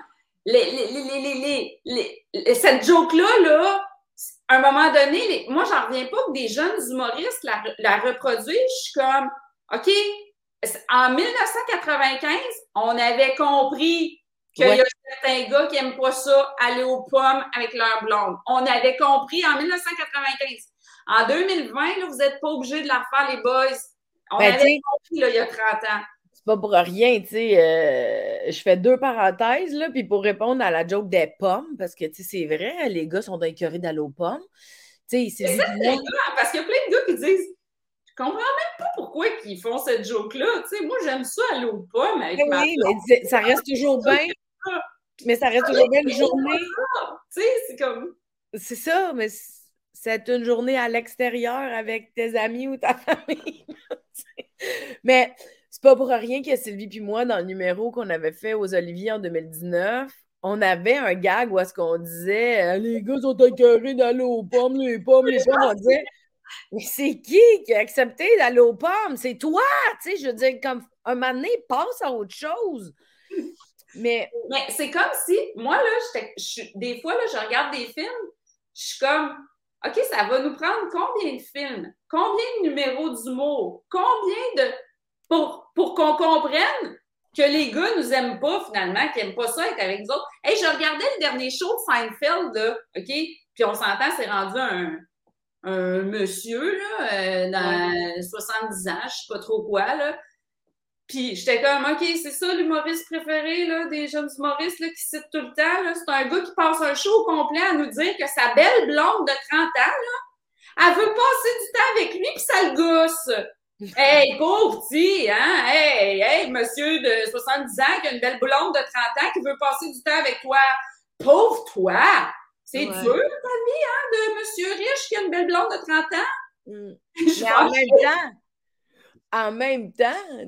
les, les, les, cette joke-là, là, à un moment donné, moi, j'en reviens pas que des jeunes humoristes la, la reproduisent. Je suis comme, OK, en 1995, on avait compris qu'il y a certains gars qui n'aiment pas ça, aller aux pommes avec leur blonde. On avait compris en 1995. En 2020, vous n'êtes pas obligés de la faire, les boys. On ben, avait compris là, il y a 30 ans. C'est pas pour rien, tu sais. Euh, je fais deux parenthèses, là, puis pour répondre à la joke des pommes, parce que, tu sais, c'est vrai, les gars sont incurés d'aller aux pommes. Tu sais, c'est... Parce qu'il y a plein de gars qui disent je comprends même pas pourquoi ils font cette joke-là. Tu sais, moi, j'aime ça aller aux pommes avec ma Oui, mais ça reste toujours bien. Mais ça reste toujours bien une journée. Tu sais, c'est comme. C'est ça, mais c'est une journée à l'extérieur avec tes amis ou ta <laughs> famille. mais c'est pas pour rien que Sylvie puis moi, dans le numéro qu'on avait fait aux Oliviers en 2019, on avait un gag où est-ce qu'on disait les gars sont écœurés d'aller aux pommes, les pommes, les pommes. On disait mais c'est qui qui a accepté d'aller aux pommes? C'est toi! Tu sais, je veux dire, comme un moment donné, passe à autre chose. Mais, Mais c'est comme si, moi, là, des fois, là, je regarde des films, je suis comme, OK, ça va nous prendre combien de films? Combien de numéros d'humour? Combien de. pour, pour qu'on comprenne que les gars nous aiment pas finalement, qu'ils aiment pas ça être avec nous autres? Hey, je regardais le dernier show de Seinfeld, là, OK? Puis on s'entend, c'est rendu un, un monsieur, là, euh, dans 70 ans, je sais pas trop quoi, là. Puis j'étais comme, OK, c'est ça l'humoriste préféré là, des jeunes humoristes là, qui citent tout le temps. C'est un gars qui passe un show au complet à nous dire que sa belle blonde de 30 ans, là, elle veut passer du temps avec lui, puis ça le gosse. <laughs> Hey, pauvre petit, hein? Hey, hey, monsieur de 70 ans qui a une belle blonde de 30 ans qui veut passer du temps avec toi. Pauvre toi! C'est dur, ta vie, hein, de monsieur riche qui a une belle blonde de 30 ans? Mm. <laughs> Mais en même temps, en même temps,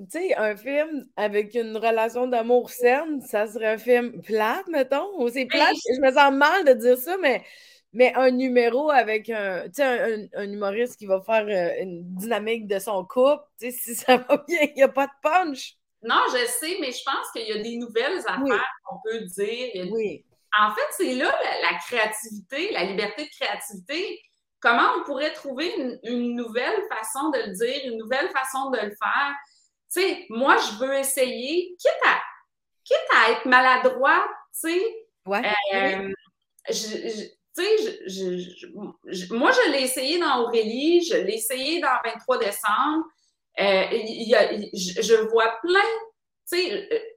tu sais, un film avec une relation d'amour saine, ça serait un film plate, mettons. C'est plate, je me sens mal de dire ça, mais mais un numéro avec un, un, un, humoriste qui va faire euh, une dynamique de son couple, si ça <laughs> va bien, il n'y a pas de punch. Non, je sais, mais je pense qu'il y a des nouvelles affaires qu'on peut dire. Oui. En fait, c'est là la, créativité, la liberté de créativité. Comment on pourrait trouver une, nouvelle façon de le dire, une nouvelle façon de le faire? Tu sais, moi, je veux essayer, quitte à, quitte à être maladroit, tu sais. Ouais. Euh, je, tu sais, moi, je l'ai essayé dans Aurélie, je l'ai essayé dans 23 décembre. Euh, je, vois plein. Tu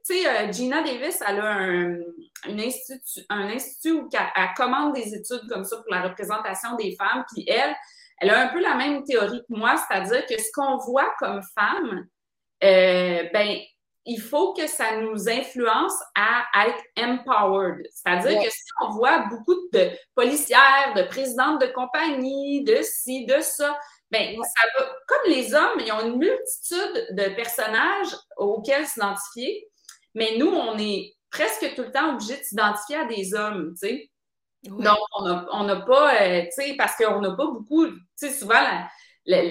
sais, euh, Gina Davis, elle a un, institut, un institut où elle, commande des études comme ça pour la représentation des femmes. Puis elle, elle a un peu la même théorie que moi, c'est-à-dire que ce qu'on voit comme femme, ben, il faut que ça nous influence à être empowered. C'est-à-dire que si on voit beaucoup de policières, de présidentes de compagnie, de ci, de ça, ben, ça va, comme les hommes, ils ont une multitude de personnages auxquels s'identifier, mais nous, on est presque tout le temps obligé de s'identifier à des hommes, tu sais. Donc, on n'a pas, euh, tu sais, parce qu'on n'a pas beaucoup, tu sais, souvent, la,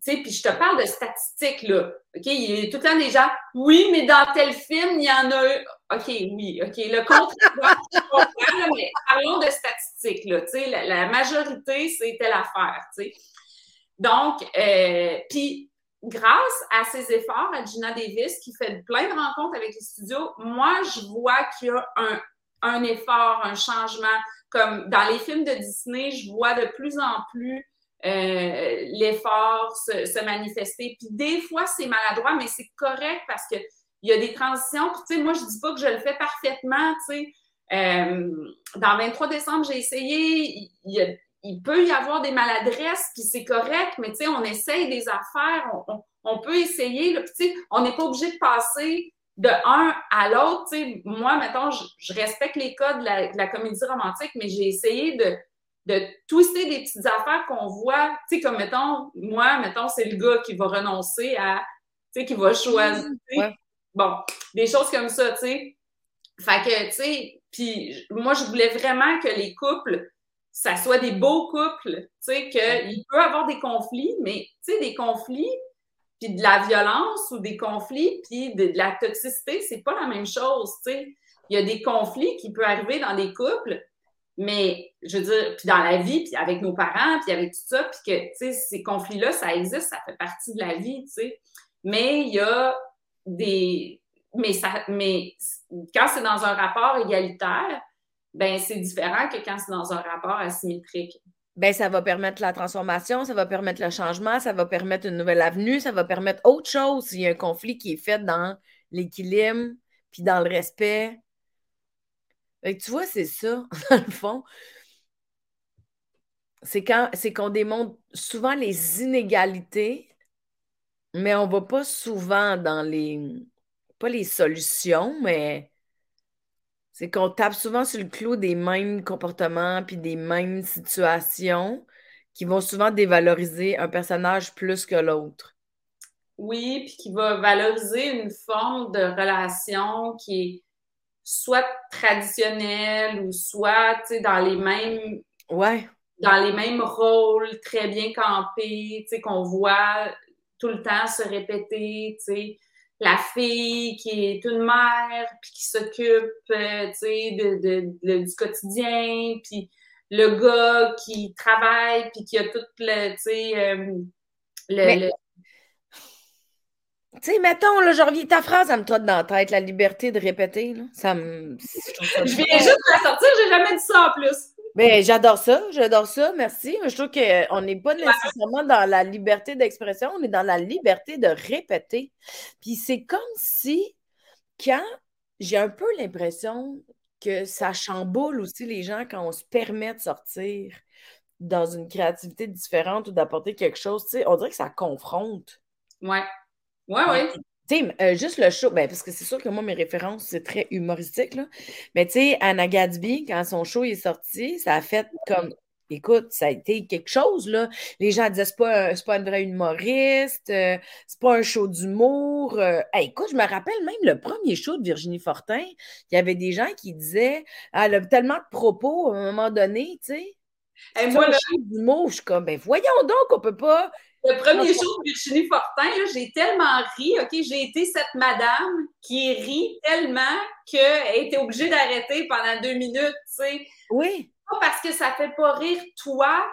sais, puis je te parle de statistiques, là. OK? Il y a tout le temps des gens, oui, mais dans tel film, il y en a eu. OK, oui, OK. Le contraire, <laughs> mais parlons de statistiques, là. Tu sais, la, majorité, c'est telle affaire, tu sais. Donc, euh, puis grâce à ses efforts, à Gina Davis, qui fait plein de rencontres avec les studios, moi, je vois qu'il y a un, effort, un changement. Comme dans les films de Disney, je vois de plus en plus euh, l'effort se, manifester. Puis des fois, c'est maladroit, mais c'est correct parce que il y a des transitions. tu sais, moi, je dis pas que je le fais parfaitement, tu sais. Euh, dans 23 décembre, j'ai essayé. Peut y avoir des maladresses, puis c'est correct, mais tu sais, on essaye des affaires, on, peut essayer. Là, tu sais, on n'est pas obligé de passer de un à l'autre. Tu sais, moi, mettons, je, respecte les codes de la comédie romantique, mais j'ai essayé de de twister des petites affaires qu'on voit, tu sais, comme mettons, moi, mettons, c'est le gars qui va renoncer à, tu sais, qui va choisir, bon, des choses comme ça, tu sais. Fait que, tu sais, puis moi, je voulais vraiment que les couples, ça soit des beaux couples, tu sais, qu'il peut y avoir des conflits, mais, tu sais, des conflits, puis de la violence ou des conflits, puis de, de la toxicité, c'est pas la même chose, tu sais. Il y a des conflits qui peuvent arriver dans des couples, mais je veux dire, puis dans la vie, puis avec nos parents, puis avec tout ça, puis que, tu sais, ces conflits-là, ça existe, ça fait partie de la vie, tu sais. Mais il y a des... Mais, ça, mais quand c'est dans un rapport égalitaire, ben c'est différent que quand c'est dans un rapport asymétrique. Ben, ça va permettre la transformation, ça va permettre le changement, ça va permettre une nouvelle avenue, ça va permettre autre chose s'il y a un conflit qui est fait dans l'équilibre, puis dans le respect, tu vois, c'est ça, <laughs> dans le fond. C'est quand c'est qu'on démontre souvent les inégalités, mais on va pas souvent dans les pas les solutions, mais c'est qu'on tape souvent sur le clou des mêmes comportements puis des mêmes situations qui vont souvent dévaloriser un personnage plus que l'autre. Oui, puis qui va valoriser une forme de relation qui est soit traditionnel ou soit dans les mêmes ouais. dans les mêmes rôles très bien campés, qu'on voit tout le temps se répéter, la fille qui est une mère puis qui s'occupe euh, de, de, du quotidien, puis le gars qui travaille puis qui a tout le, euh, le, Tu sais, mettons, là, je reviens, ta phrase, ça me trotte dans la tête, la liberté de répéter, là. Ça me. Je viens juste de la sortir, j'ai jamais dit ça en plus. Mais j'adore ça, j'adore ça, merci. Je trouve qu'on n'est pas nécessairement dans la liberté d'expression, on est dans la liberté de répéter. Puis c'est comme si, quand j'ai un peu l'impression que ça chamboule aussi les gens quand on se permet de sortir dans une créativité différente ou d'apporter quelque chose, tu sais, on dirait que ça confronte. Ouais. Ouais, ouais. Tu sais, juste le show, ben, parce que c'est sûr que moi, mes références, c'est très humoristique, là. Mais tu sais, Anna Gadsby, quand son show est sorti, ça a fait comme écoute, ça a été quelque chose, là. Les gens disaient, c'est pas, pas une vraie humoriste, euh, c'est pas un show d'humour. Euh. écoute, je me rappelle même le premier show de Virginie Fortin, il y avait des gens qui disaient, elle a tellement de propos à un moment donné, tu sais. Et moi, le show d'humour, je suis comme, ben voyons donc, on peut pas le premier show de Virginie Fortin, j'ai tellement ri, OK? J'ai été cette madame qui rit tellement qu'elle était obligée d'arrêter pendant deux minutes, tu sais. Oui. Pas parce que ça fait pas rire toi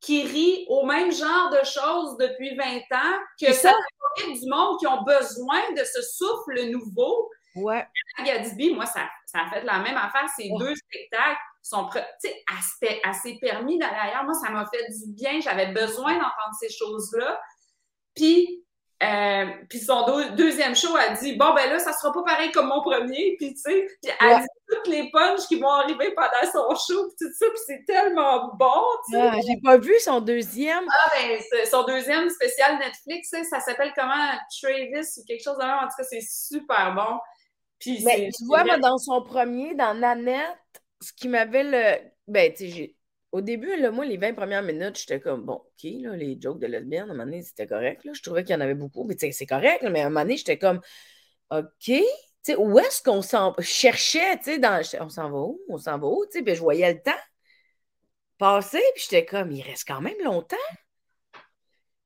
qui rit au même genre de choses depuis 20 ans, que ça, fait rire du monde qui ont besoin de ce souffle nouveau. Ouais. Gatsby, moi, ça, ça a fait la même affaire, ces deux spectacles son sais, elle s'est permis d'aller ailleurs. Moi, ça m'a fait du bien. J'avais besoin d'entendre ces choses-là. Puis, euh, puis son deuxième show a dit bon ben là ça sera pas pareil comme mon premier. Puis tu sais puis elle dit toutes les punches qui vont arriver pendant son show puis tout ça puis c'est tellement bon tu sais. J'ai pas vu son deuxième. Ah ben son deuxième spécial Netflix ça s'appelle comment? Travis ou quelque chose de même. En tout cas c'est super bon. Puis ben, tu vois moi dans son premier dans Nanette ce qui m'avait le. Ben, tu sais, au début, là, moi, les 20 premières minutes, j'étais comme, bon, OK, là, les jokes de lesbiennes, à un moment donné, c'était correct. Là. Je trouvais qu'il y en avait beaucoup, mais tu sais, c'est correct, mais à un moment donné, j'étais comme, OK, tu sais, où est-ce qu'on s'en cherchait, tu sais, dans... on s'en va où? On s'en va où? Tu sais, puis je voyais le temps passer, puis j'étais comme, il reste quand même longtemps.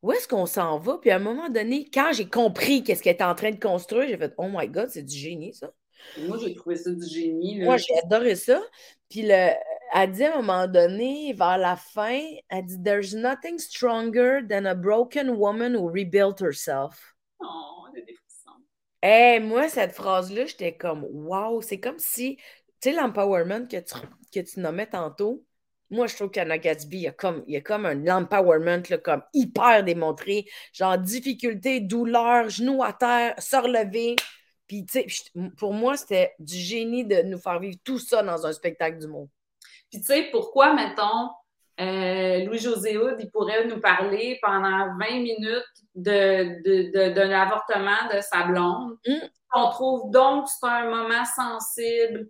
Où est-ce qu'on s'en va? Puis à un moment donné, quand j'ai compris qu'est-ce qu'elle était en train de construire, j'ai fait, oh my God, c'est du génie, ça. Moi, j'ai trouvé ça du génie. Moi, j'ai adoré ça. Puis le, elle dit à un moment donné, vers la fin, elle dit There's nothing stronger than a broken woman who rebuilt herself. Oh, c'est des hey, moi, cette phrase-là, j'étais comme Wow, c'est comme si, tu sais, l'empowerment que tu, que tu nommais tantôt. Moi, je trouve qu'Anna Gatsby, il y a comme, il y a comme un empowerment comme hyper démontré. Genre difficulté, douleur, genou à terre, se relever, puis, tu sais, pour moi, c'était du génie de nous faire vivre tout ça dans un spectacle du monde. Puis, tu sais, pourquoi, mettons, euh, Louis-José Houd, il pourrait nous parler pendant 20 minutes d'un de, de, avortement de sa blonde? Mm. On trouve donc que c'est un moment sensible,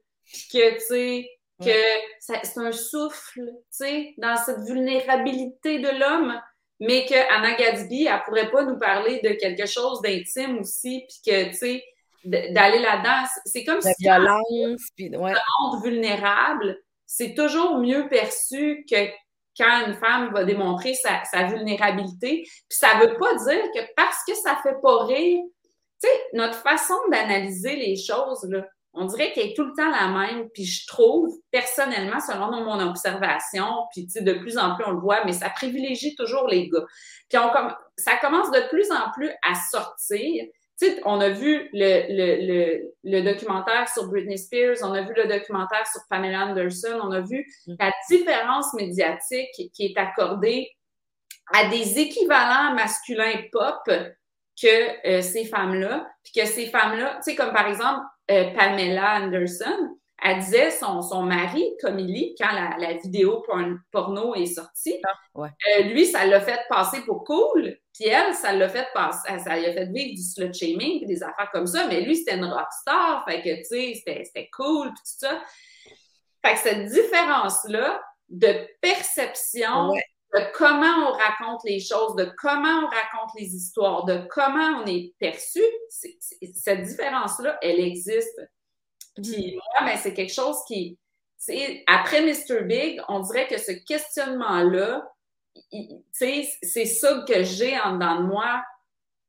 que, tu sais, que c'est un souffle, tu sais, dans cette vulnérabilité de l'homme, mais que Anna Gadsby, elle pourrait pas nous parler de quelque chose d'intime aussi, puis que, tu sais, d'aller là-dedans. C'est comme la si violence, puis ouais. monde vulnérable, c'est toujours mieux perçu que quand une femme va démontrer sa, sa vulnérabilité. Puis ça veut pas dire que parce que ça fait pas rire, tu sais, notre façon d'analyser les choses, là, on dirait qu'elle est tout le temps la même. Puis je trouve, personnellement, selon mon observation, puis tu sais, de plus en plus on le voit, mais ça privilégie toujours les gars. Puis on, ça commence de plus en plus à sortir sais, on a vu le, le, le, le, documentaire sur Britney Spears, on a vu le documentaire sur Pamela Anderson, on a vu mm. la différence médiatique qui est accordée à des équivalents masculins pop que euh, ces femmes-là, puis que ces femmes-là, tu sais, comme par exemple euh, Pamela Anderson, elle disait son, son mari, Tommy quand la, la vidéo porno est sortie, ah, euh, lui, ça l'a fait passer pour cool. Puis elle, ça l'a fait passer, ça lui a fait vivre du slut shaming, des affaires comme ça. Mais lui, c'était une rockstar. Fait que, tu sais, c'était cool, puis tout ça. Fait que cette différence-là de perception, de comment on raconte les choses, de comment on raconte les histoires, de comment on est perçu, cette différence-là, elle existe. Puis moi, ben, c'est quelque chose qui, après Mr. Big, on dirait que ce questionnement-là, c'est ça que j'ai en dedans de moi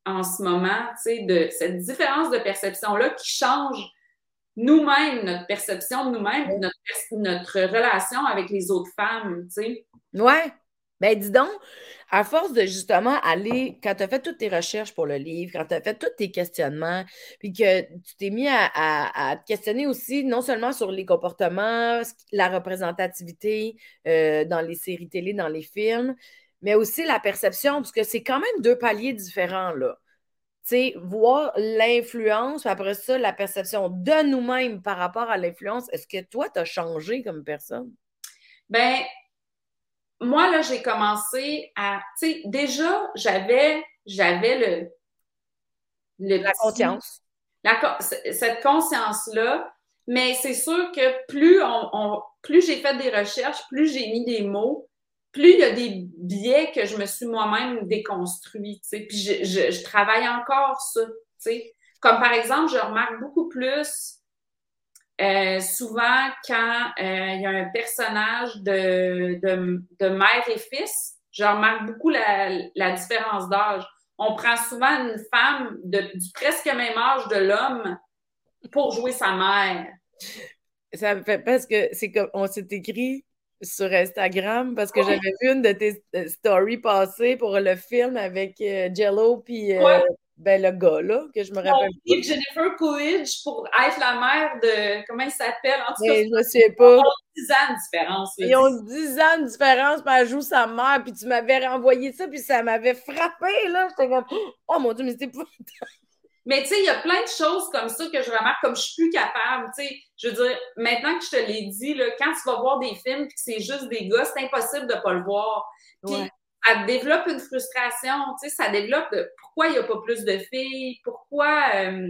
en ce moment, de cette différence de perception-là qui change nous-mêmes, notre perception de nous-mêmes, notre, notre relation avec les autres femmes, tu sais. Ouais. Ben, dis donc, à force de justement aller, quand tu as fait toutes tes recherches pour le livre, quand tu as fait tous tes questionnements, puis que tu t'es mis à, te questionner aussi, non seulement sur les comportements, la représentativité euh, dans les séries télé, dans les films, mais aussi la perception, parce que c'est quand même deux paliers différents, là. Tu sais, voir l'influence, après ça, la perception de nous-mêmes par rapport à l'influence. Est-ce que toi, tu as changé comme personne? Ben, moi, là, j'ai commencé à, tu sais, déjà, j'avais, j'avais le, La conscience. cette conscience-là, mais c'est sûr que plus on, plus j'ai fait des recherches, plus j'ai mis des mots, plus il y a des biais que je me suis moi-même déconstruit, tu sais, puis je, je, je, travaille encore ça, tu sais. Comme par exemple, je remarque beaucoup plus euh, souvent, quand euh, il y a un personnage de, de, de, mère et fils, je remarque beaucoup la, la différence d'âge. On prend souvent une femme de, du presque même âge de l'homme pour jouer sa mère. Ça me fait parce que c'est comme on s'est écrit sur Instagram parce que j'avais vu une de tes euh, stories passées pour le film avec Jello puis ben, le gars, là, que je me rappelle. Oui, Jennifer Coolidge pour être la mère de. Comment il s'appelle? En tout cas, je sais pas. Ils ont 10 ans de différence. Ils ont 10 ans de différence, puis elle joue sa mère, puis tu m'avais renvoyé ça, puis ça m'avait frappé, là. J'étais comme, oh mon Dieu, mais c'était pas. <laughs> Mais tu sais, il y a plein de choses comme ça que je remarque, comme je suis plus capable. Tu sais, je veux dire, maintenant que je te l'ai dit, là, quand tu vas voir des films puis que c'est juste des gars, c'est impossible de pas le voir. Puis, ça développe une frustration, tu sais, ça développe pourquoi il n'y a pas plus de filles, pourquoi. Euh,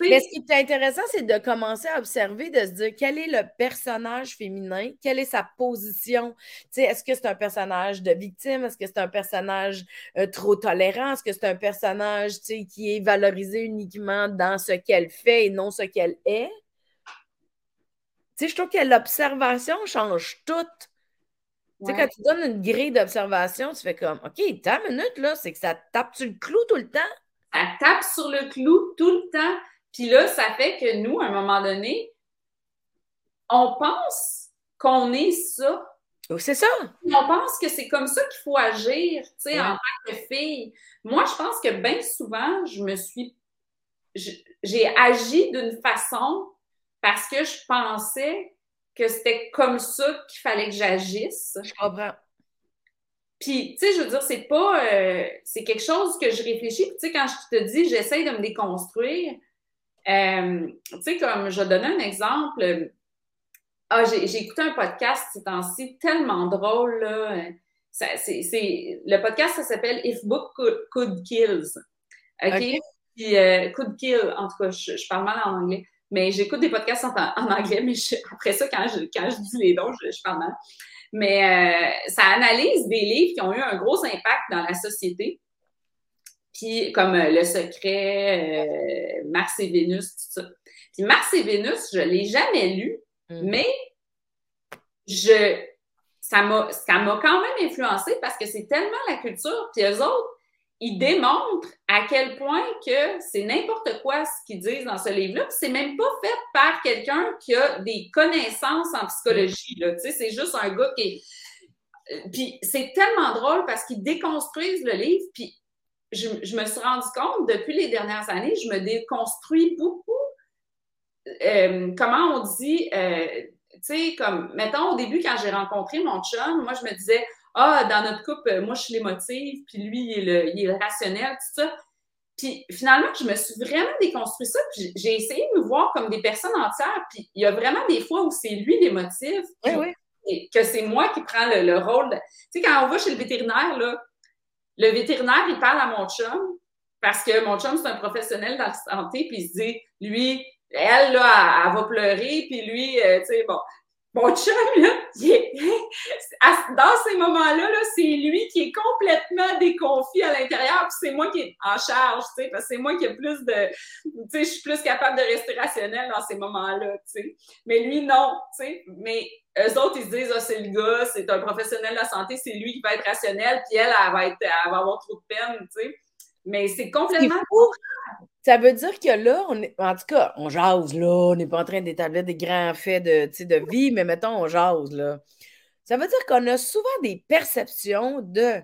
Mais ce qui est intéressant, c'est de commencer à observer, de se dire quel est le personnage féminin, quelle est sa position. Tu sais, est-ce que c'est un personnage de victime? Est-ce que c'est un personnage euh, trop tolérant? Est-ce que c'est un personnage tu sais, qui est valorisé uniquement dans ce qu'elle fait et non ce qu'elle est? Tu sais, je trouve que l'observation change tout. Tu sais, quand tu donnes une grille d'observation, tu fais comme, OK, ta minute, là, c'est que ça tape sur le clou tout le temps. Ça tape sur le clou tout le temps. Puis là, ça fait que nous, à un moment donné, on pense qu'on est ça. Oh, c'est ça. On pense que c'est comme ça qu'il faut agir, tu sais, en tant que fille. Moi, je pense que bien souvent, je me suis. J'ai agi d'une façon parce que je pensais que c'était comme ça qu'il fallait que j'agisse. Je comprends. Puis, tu sais, je veux dire, c'est pas. Euh, c'est quelque chose que je réfléchis. tu sais, quand je te dis, j'essaye de me déconstruire, euh, tu sais, comme je donner un exemple. Ah, j'ai écouté un podcast ces temps-ci tellement drôle, là. Ça, c'est, le podcast, ça s'appelle If Book Could, Kills. OK? Puis, euh, Could Kill, en tout cas, je, je parle mal en anglais. Mais j'écoute des podcasts en, anglais, mais après ça, quand je, quand je dis les dons, je, parle mal. Mais euh, ça analyse des livres qui ont eu un gros impact dans la société. Puis, comme euh, Le Secret, euh, Mars et Vénus, tout ça. Puis, Mars et Vénus, je ne l'ai jamais lu, mm-hmm. mais je, ça m'a quand même influencé parce que c'est tellement la culture. Puis, eux autres, il démontre à quel point que c'est n'importe quoi ce qu'ils disent dans ce livre-là. C'est même pas fait par quelqu'un qui a des connaissances en psychologie. Tu sais, c'est juste un gars qui est... Puis c'est tellement drôle parce qu'ils déconstruisent le livre. Puis je, me suis rendu compte, depuis les dernières années, je me déconstruis beaucoup. Euh, comment on dit... Euh, tu sais, comme, mettons, au début, quand j'ai rencontré mon chum, moi, je me disais, ah, dans notre couple, euh, moi, je suis l'émotive, puis lui, il est, le, il est le rationnel, tout ça. Puis finalement, je me suis vraiment déconstruit ça, puis j'ai essayé de me voir comme des personnes entières, puis il y a vraiment des fois où c'est lui l'émotif, et que c'est moi qui prends le, rôle. Tu sais, quand on va chez le vétérinaire, là, le vétérinaire, il parle à mon chum, parce que mon chum, c'est un professionnel dans la santé, puis il se dit, lui, elle, là, elle, va pleurer, puis lui, euh, tu sais, bon, mon chum, là, dans ces moments-là, -là, c'est lui qui est complètement déconfit à l'intérieur, puis c'est moi qui est en charge, tu sais, parce que c'est moi qui ai plus de, tu sais, je suis plus capable de rester rationnel dans ces moments-là, tu sais. Mais lui, non, tu sais. Mais eux autres, ils se disent, ah, c'est le gars, c'est un professionnel de la santé, c'est lui qui va être rationnel, puis elle, elle va être, elle va avoir trop de peine, tu sais. Mais c'est complètement. Ça veut dire que là, on est, en tout cas, on jase, là. On n'est pas en train d'établir des grands faits de, de vie, mais mettons, on jase, là. Ça veut dire qu'on a souvent des perceptions de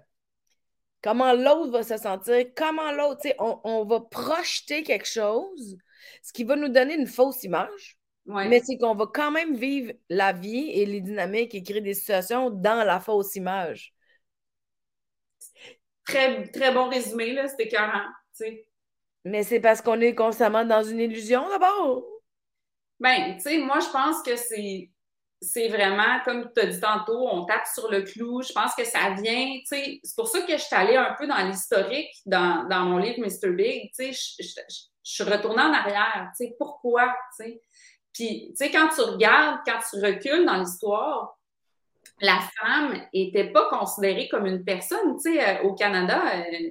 comment l'autre va se sentir, comment l'autre, on, on va projeter quelque chose, ce qui va nous donner une fausse image. Mais c'est qu'on va quand même vivre la vie et les dynamiques et créer des situations dans la fausse image. Très, très bon résumé, là, c'était écœurant, Mais c'est parce qu'on est constamment dans une illusion d'abord. Ben, tu sais, moi, je pense que c'est c'est vraiment, comme tu as dit tantôt, on tape sur le clou. Je pense que ça vient, tu sais, c'est pour ça que je suis allée un peu dans l'historique dans, dans, mon livre Mr. Big, tu sais, je, suis retournée en arrière, tu sais, pourquoi, tu sais. Puis, tu sais, quand tu regardes, quand tu recules dans l'histoire, la femme était pas considérée comme une personne, tu sais, euh, au Canada, euh,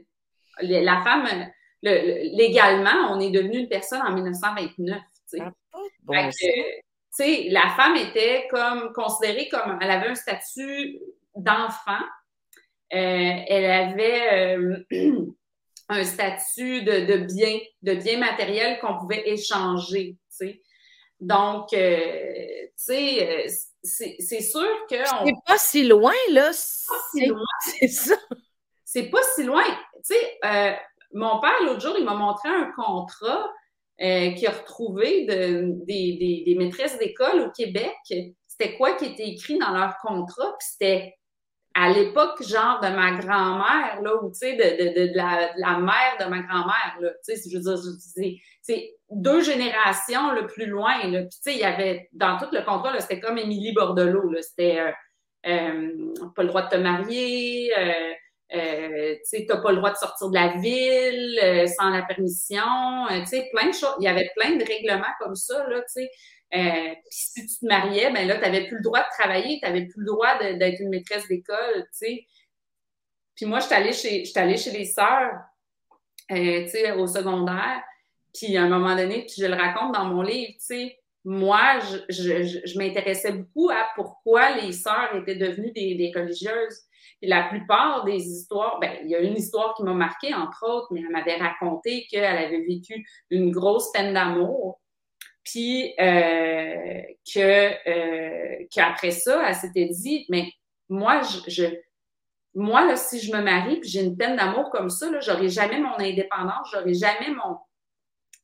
la femme, le, légalement, on est devenu une personne en 1929, tu sais. Ah, bon, la femme était comme considérée comme, elle avait un statut d'enfant. Euh, elle avait euh, <clears throat> un statut de, de, bien, de bien matériel qu'on pouvait échanger. sais. Donc, euh, tu sais, c'est sûr que. C'est pas si loin, là. <laughs> C'est ça. C'est pas si loin. Tu sais, mon père, l'autre jour, il m'a montré un contrat euh, qui a retrouvé de, des, des, maîtresses d'école au Québec. C'était quoi qui était écrit dans leur contrat? Puis c'était à l'époque, genre de ma grand-mère, là, ou tu sais, de, de, de, la, la, mère de ma grand-mère, là. Tu sais, je veux dire, c'est deux générations le plus loin, là. Tu sais, il y avait, dans tout le contrat, là, c'était comme Émilie Bordelot, là. C'était euh, euh, pas le droit de te marier, euh, euh, tu n'as pas le droit de sortir de la ville euh, sans la permission, euh, tu plein de choses. Il y avait plein de règlements comme ça, là, tu. Euh, si tu te mariais, ben là, tu n'avais plus le droit de travailler, tu n'avais plus le droit d'être une maîtresse d'école, tu. Puis moi, je suis allée chez, chez les sœurs, tu sais, au secondaire. Puis à un moment donné, je le raconte dans mon livre, tu sais, moi, je, je, je m'intéressais beaucoup à pourquoi les sœurs étaient devenues des, des religieuses la plupart des histoires, ben, il y a une histoire qui m'a marquée, entre autres, mais elle m'avait raconté qu'elle avait vécu une grosse peine d'amour. Puis euh, que euh, qu'après ça, elle s'était dit, mais moi, je, moi, là, si je me marie puis j'ai une peine d'amour comme ça, là, j'aurai jamais mon indépendance, j'aurai jamais mon.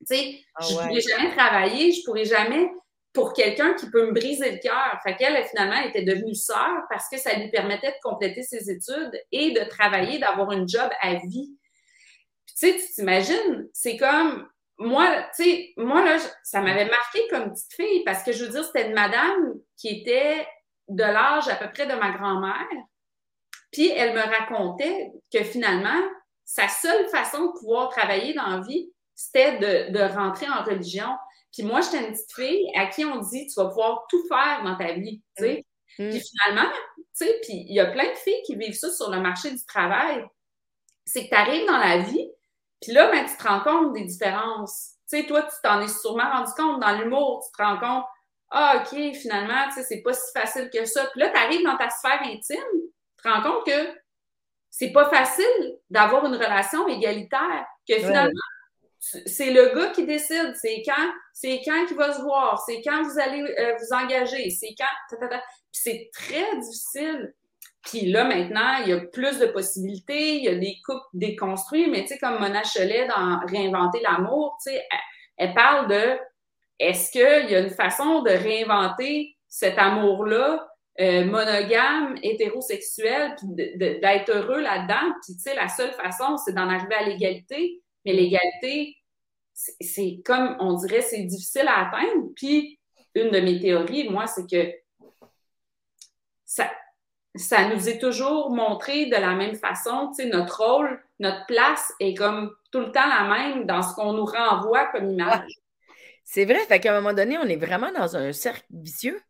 Tu sais, ah je pourrais jamais travailler, je pourrais jamais pour quelqu'un qui peut me briser le cœur. Fait qu'elle, finalement, était devenue sœur parce que ça lui permettait de compléter ses études et de travailler, d'avoir une job à vie. Tu sais, tu t'imagines, c'est comme, moi, tu sais, moi, là, ça m'avait marqué comme petite fille parce que, je veux dire, c'était une madame qui était de l'âge à peu près de ma grand-mère. Puis, elle me racontait que finalement, sa seule façon de pouvoir travailler dans la vie, c'était de rentrer en religion. Puis moi, j'étais une petite fille à qui on dit, tu vas pouvoir tout faire dans ta vie, tu sais. Mm. Puis finalement, tu sais, puis il y a plein de filles qui vivent ça sur le marché du travail. C'est que tu arrives dans la vie, puis là, ben, tu te rends compte des différences. Tu sais, toi, tu t'en es sûrement rendu compte dans l'humour, tu te rends compte, ah, OK, finalement, tu sais, c'est pas si facile que ça. Puis là, tu arrives dans ta sphère intime, tu te rends compte que c'est pas facile d'avoir une relation égalitaire, que finalement, c'est le gars qui décide, c'est quand, c'est quand qu'il va se voir, c'est quand vous allez euh, vous engager, c'est quand, Puis c'est très difficile. Puis là, maintenant, il y a plus de possibilités, il y a des couples déconstruits, mais tu sais, comme Mona Cholet dans Réinventer l'amour, tu sais, elle, parle de est-ce qu'il y a une façon de réinventer cet amour-là euh, monogame, hétérosexuel, puis d'être heureux là-dedans? Puis, tu sais, la seule façon, c'est d'en arriver à l'égalité. Mais l'égalité, c'est comme, on dirait, c'est difficile à atteindre. Puis, une de mes théories, moi, c'est que ça, ça nous est toujours montré de la même façon. Tu sais, notre rôle, notre place est comme tout le temps la même dans ce qu'on nous renvoie comme image. C'est vrai, fait qu'à un moment donné, on est vraiment dans un cercle vicieux.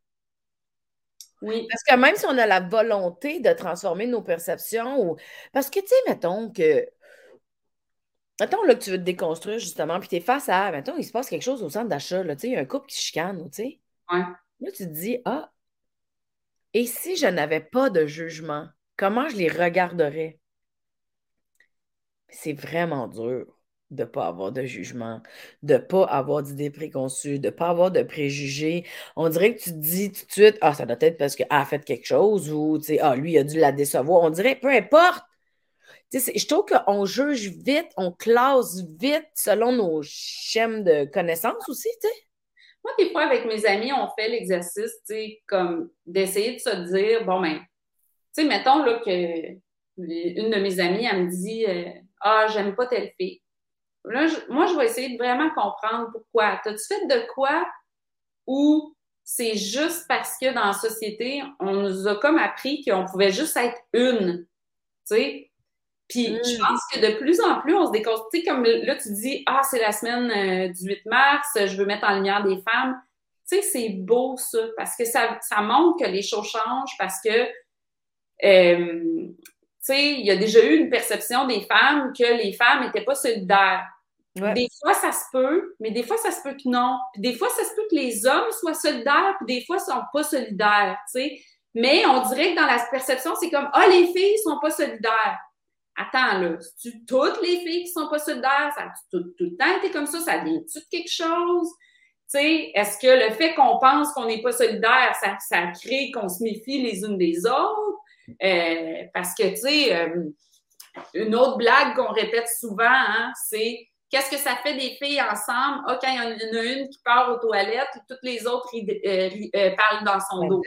Oui. Parce que même si on a la volonté de transformer nos perceptions, ou... parce que, tu sais, mettons que Mettons là, que tu veux te déconstruire justement, puis tu es face à, mettons, il se passe quelque chose au centre d'achat, tu sais, il y a un couple qui chicane, tu sais. Ouais. Là, tu te dis, ah, et si je n'avais pas de jugement, comment je les regarderais? C'est vraiment dur. de ne pas avoir de jugement, de ne pas avoir d'idées préconçues, de ne pas avoir de préjugés. On dirait que tu te dis tout de suite, ah, ça doit être parce qu'elle a fait quelque chose ou, tu sais, ah, lui, il a dû la décevoir. On dirait, peu importe. Je trouve qu'on juge vite, on classe vite selon nos schèmes de connaissances aussi, tu sais. Moi, des fois, avec mes amis, on fait l'exercice, tu sais, comme d'essayer de se dire, bon, ben, tu sais, mettons, là, que une de mes amies, elle me dit, euh, ah, j'aime pas telle fille. Là, moi, je vais essayer de vraiment comprendre pourquoi. T'as-tu fait de quoi ou c'est juste parce que dans la société, on nous a comme appris qu'on pouvait juste être une, tu sais? Puis je mm. pense que de plus en plus, on se déconstruit. Tu sais, comme là, tu dis, ah, c'est la semaine euh, du 8 mars, je veux mettre en lumière des femmes. Tu sais, c'est beau ça, parce que ça, ça montre que les choses changent, parce que, euh, tu sais, il y a déjà eu une perception des femmes que les femmes n'étaient pas solidaires. Des fois, ça se peut, mais des fois, ça se peut que non. Puis des fois, ça se peut que les hommes soient solidaires, puis des fois, ils sont pas solidaires, tu sais. Mais on dirait que dans la perception, c'est comme, ah, les filles sont pas solidaires attends, là, tu toutes les filles qui sont pas solidaires, ça tout, tout, le temps été comme ça, ça vient-tu de quelque chose? Tu sais, est-ce que le fait qu'on pense qu'on n'est pas solidaire, ça, ça crée qu'on se méfie les unes des autres? Euh, parce que, tu sais, euh, une autre blague qu'on répète souvent, hein, c'est qu'est-ce que ça fait des filles ensemble? Ah, quand il y en a une qui part aux toilettes, toutes les autres euh, parlent dans son dos.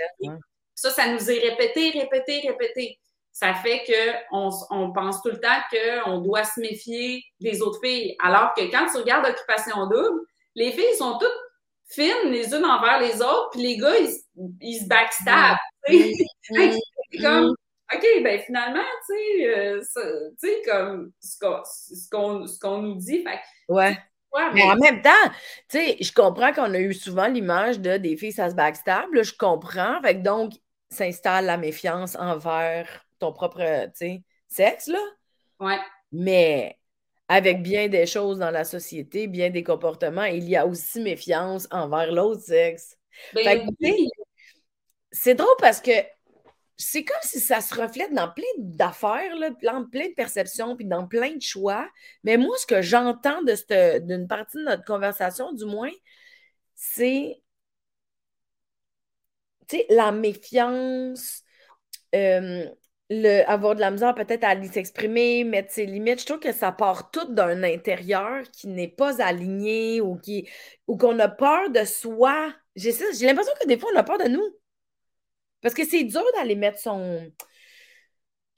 Ça, ça nous est répété, répété, répété ça fait qu'on on pense tout le temps qu'on doit se méfier des autres filles. Alors que quand tu regardes Occupation Double, les filles sont toutes fines les unes envers les autres, puis les gars, ils, se backstab. <laughs> C'est comme, OK, ben finalement, tu sais, euh, comme ce qu'on nous dit. Fait, ouais. mais... en même temps, tu sais, je comprends qu'on a eu souvent l'image de des filles, ça se backstab. je comprends. Fait que donc, s'installe la méfiance envers ton propre sexe, là. Ouais. Mais avec bien des choses dans la société, bien des comportements, il y a aussi méfiance envers l'autre sexe. Ben c'est drôle parce que c'est comme si ça se reflète dans plein d'affaires, dans plein de perceptions, puis dans plein de choix. Mais moi, ce que j'entends d'une partie de notre conversation, du moins, c'est la méfiance, euh, le, avoir de la misère peut-être à aller s'exprimer, mettre ses limites. Je trouve que ça part tout d'un intérieur qui n'est pas aligné ou qui ou qu'on a peur de soi. J'ai, l'impression que des fois, on a peur de nous. Parce que c'est dur d'aller mettre son.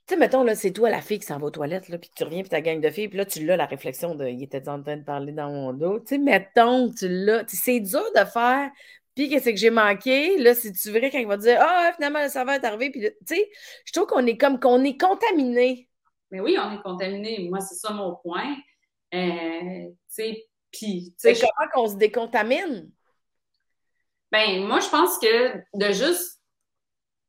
Tu sais, mettons, là, c'est toi la fille qui s'en va aux toilettes, là, puis tu reviens, puis ta gang de filles, puis là, tu l'as la réflexion de il était en train de parler dans mon dos. Tu sais, mettons, tu l'as. C'est dur de faire puis qu'est-ce que j'ai manqué? Là, c'est-tu vrai quand il va dire Ah, finalement, le serveur est arrivé? Puis, tu sais, je trouve qu'on est comme qu'on est contaminé. Mais oui, on est contaminé. Moi, c'est ça mon point. Euh, tu sais, puis. comment qu'on se décontamine? Ben, moi, je pense que de juste.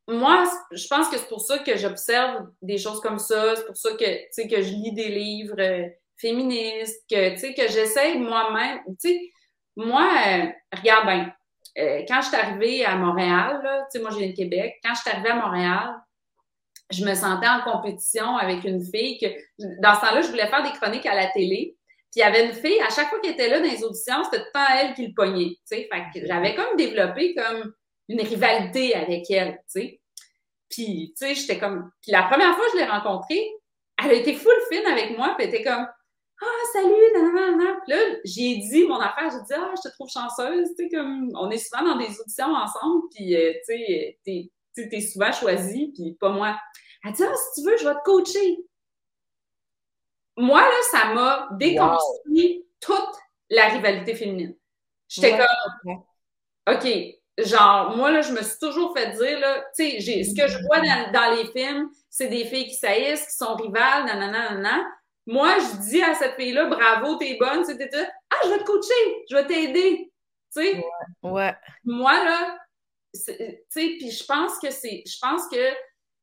Moi, je pense que c'est pour ça que j'observe des choses comme ça. C'est pour ça que, que je lis des livres euh, féministes, que, tu sais, que j'essaie moi-même. Tu sais, moi, euh, regarde bien euh, quand je suis arrivée à Montréal, tu sais, moi, je viens de Québec, quand je suis arrivée à Montréal, je me sentais en compétition avec une fille que, dans ce temps-là, je voulais faire des chroniques à la télé. Puis il y avait une fille, à chaque fois qu'elle était là dans les auditions, c'était tout le temps elle qui le pognait, tu sais. Fait que j'avais comme développé comme une rivalité avec elle, tu sais. Puis, tu sais, j'étais comme... Puis la première fois que je l'ai rencontrée, elle a été full fine avec moi, puis elle était comme ah, salut, nan, Puis là, j'ai dit mon affaire, j'ai dit, ah, je te trouve chanceuse, tu sais, comme, on est souvent dans des auditions ensemble, puis, euh, tu sais, t'es, t'es souvent choisi, puis pas moi. Elle dit, ah, si tu veux, je vais te coacher. Moi, là, ça m'a déconstruit toute la rivalité féminine. J'étais comme, OK, genre, moi, là, je me suis toujours fait dire, là, tu sais, ce que je vois dans, dans les films, c'est des filles qui saillissent, qui sont rivales, nanana, nanana. Moi, je dis à cette fille-là, bravo, t'es bonne, c'était Ah, je vais te coacher, je vais t'aider. Tu sais? Ouais. Moi, là, tu sais, puis je pense que c'est, je pense que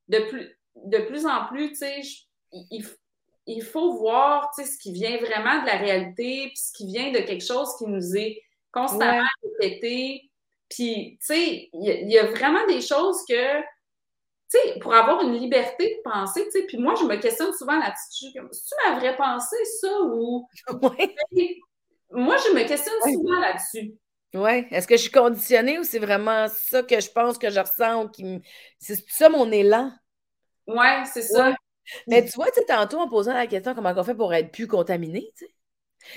de plus, de plus en plus, tu sais, il, il, faut voir, tu sais, ce qui vient vraiment de la réalité, puis ce qui vient de quelque chose qui nous est constamment répété. Puis, tu sais, il y, a vraiment des choses que sais, pour avoir une liberté de penser, tu sais, puis moi, je me questionne souvent là-dessus, comme, tu ma vraie pensée, ça, ou... <laughs> Moi, je me questionne souvent là-dessus. Oui. Est-ce que je suis conditionnée ou c'est vraiment ça que je pense, que je ressens ou qui C'est ça mon élan? Oui, c'est ça. Mais tu vois, tu tantôt, en posant la question comment on fait pour être plus contaminé, tu sais?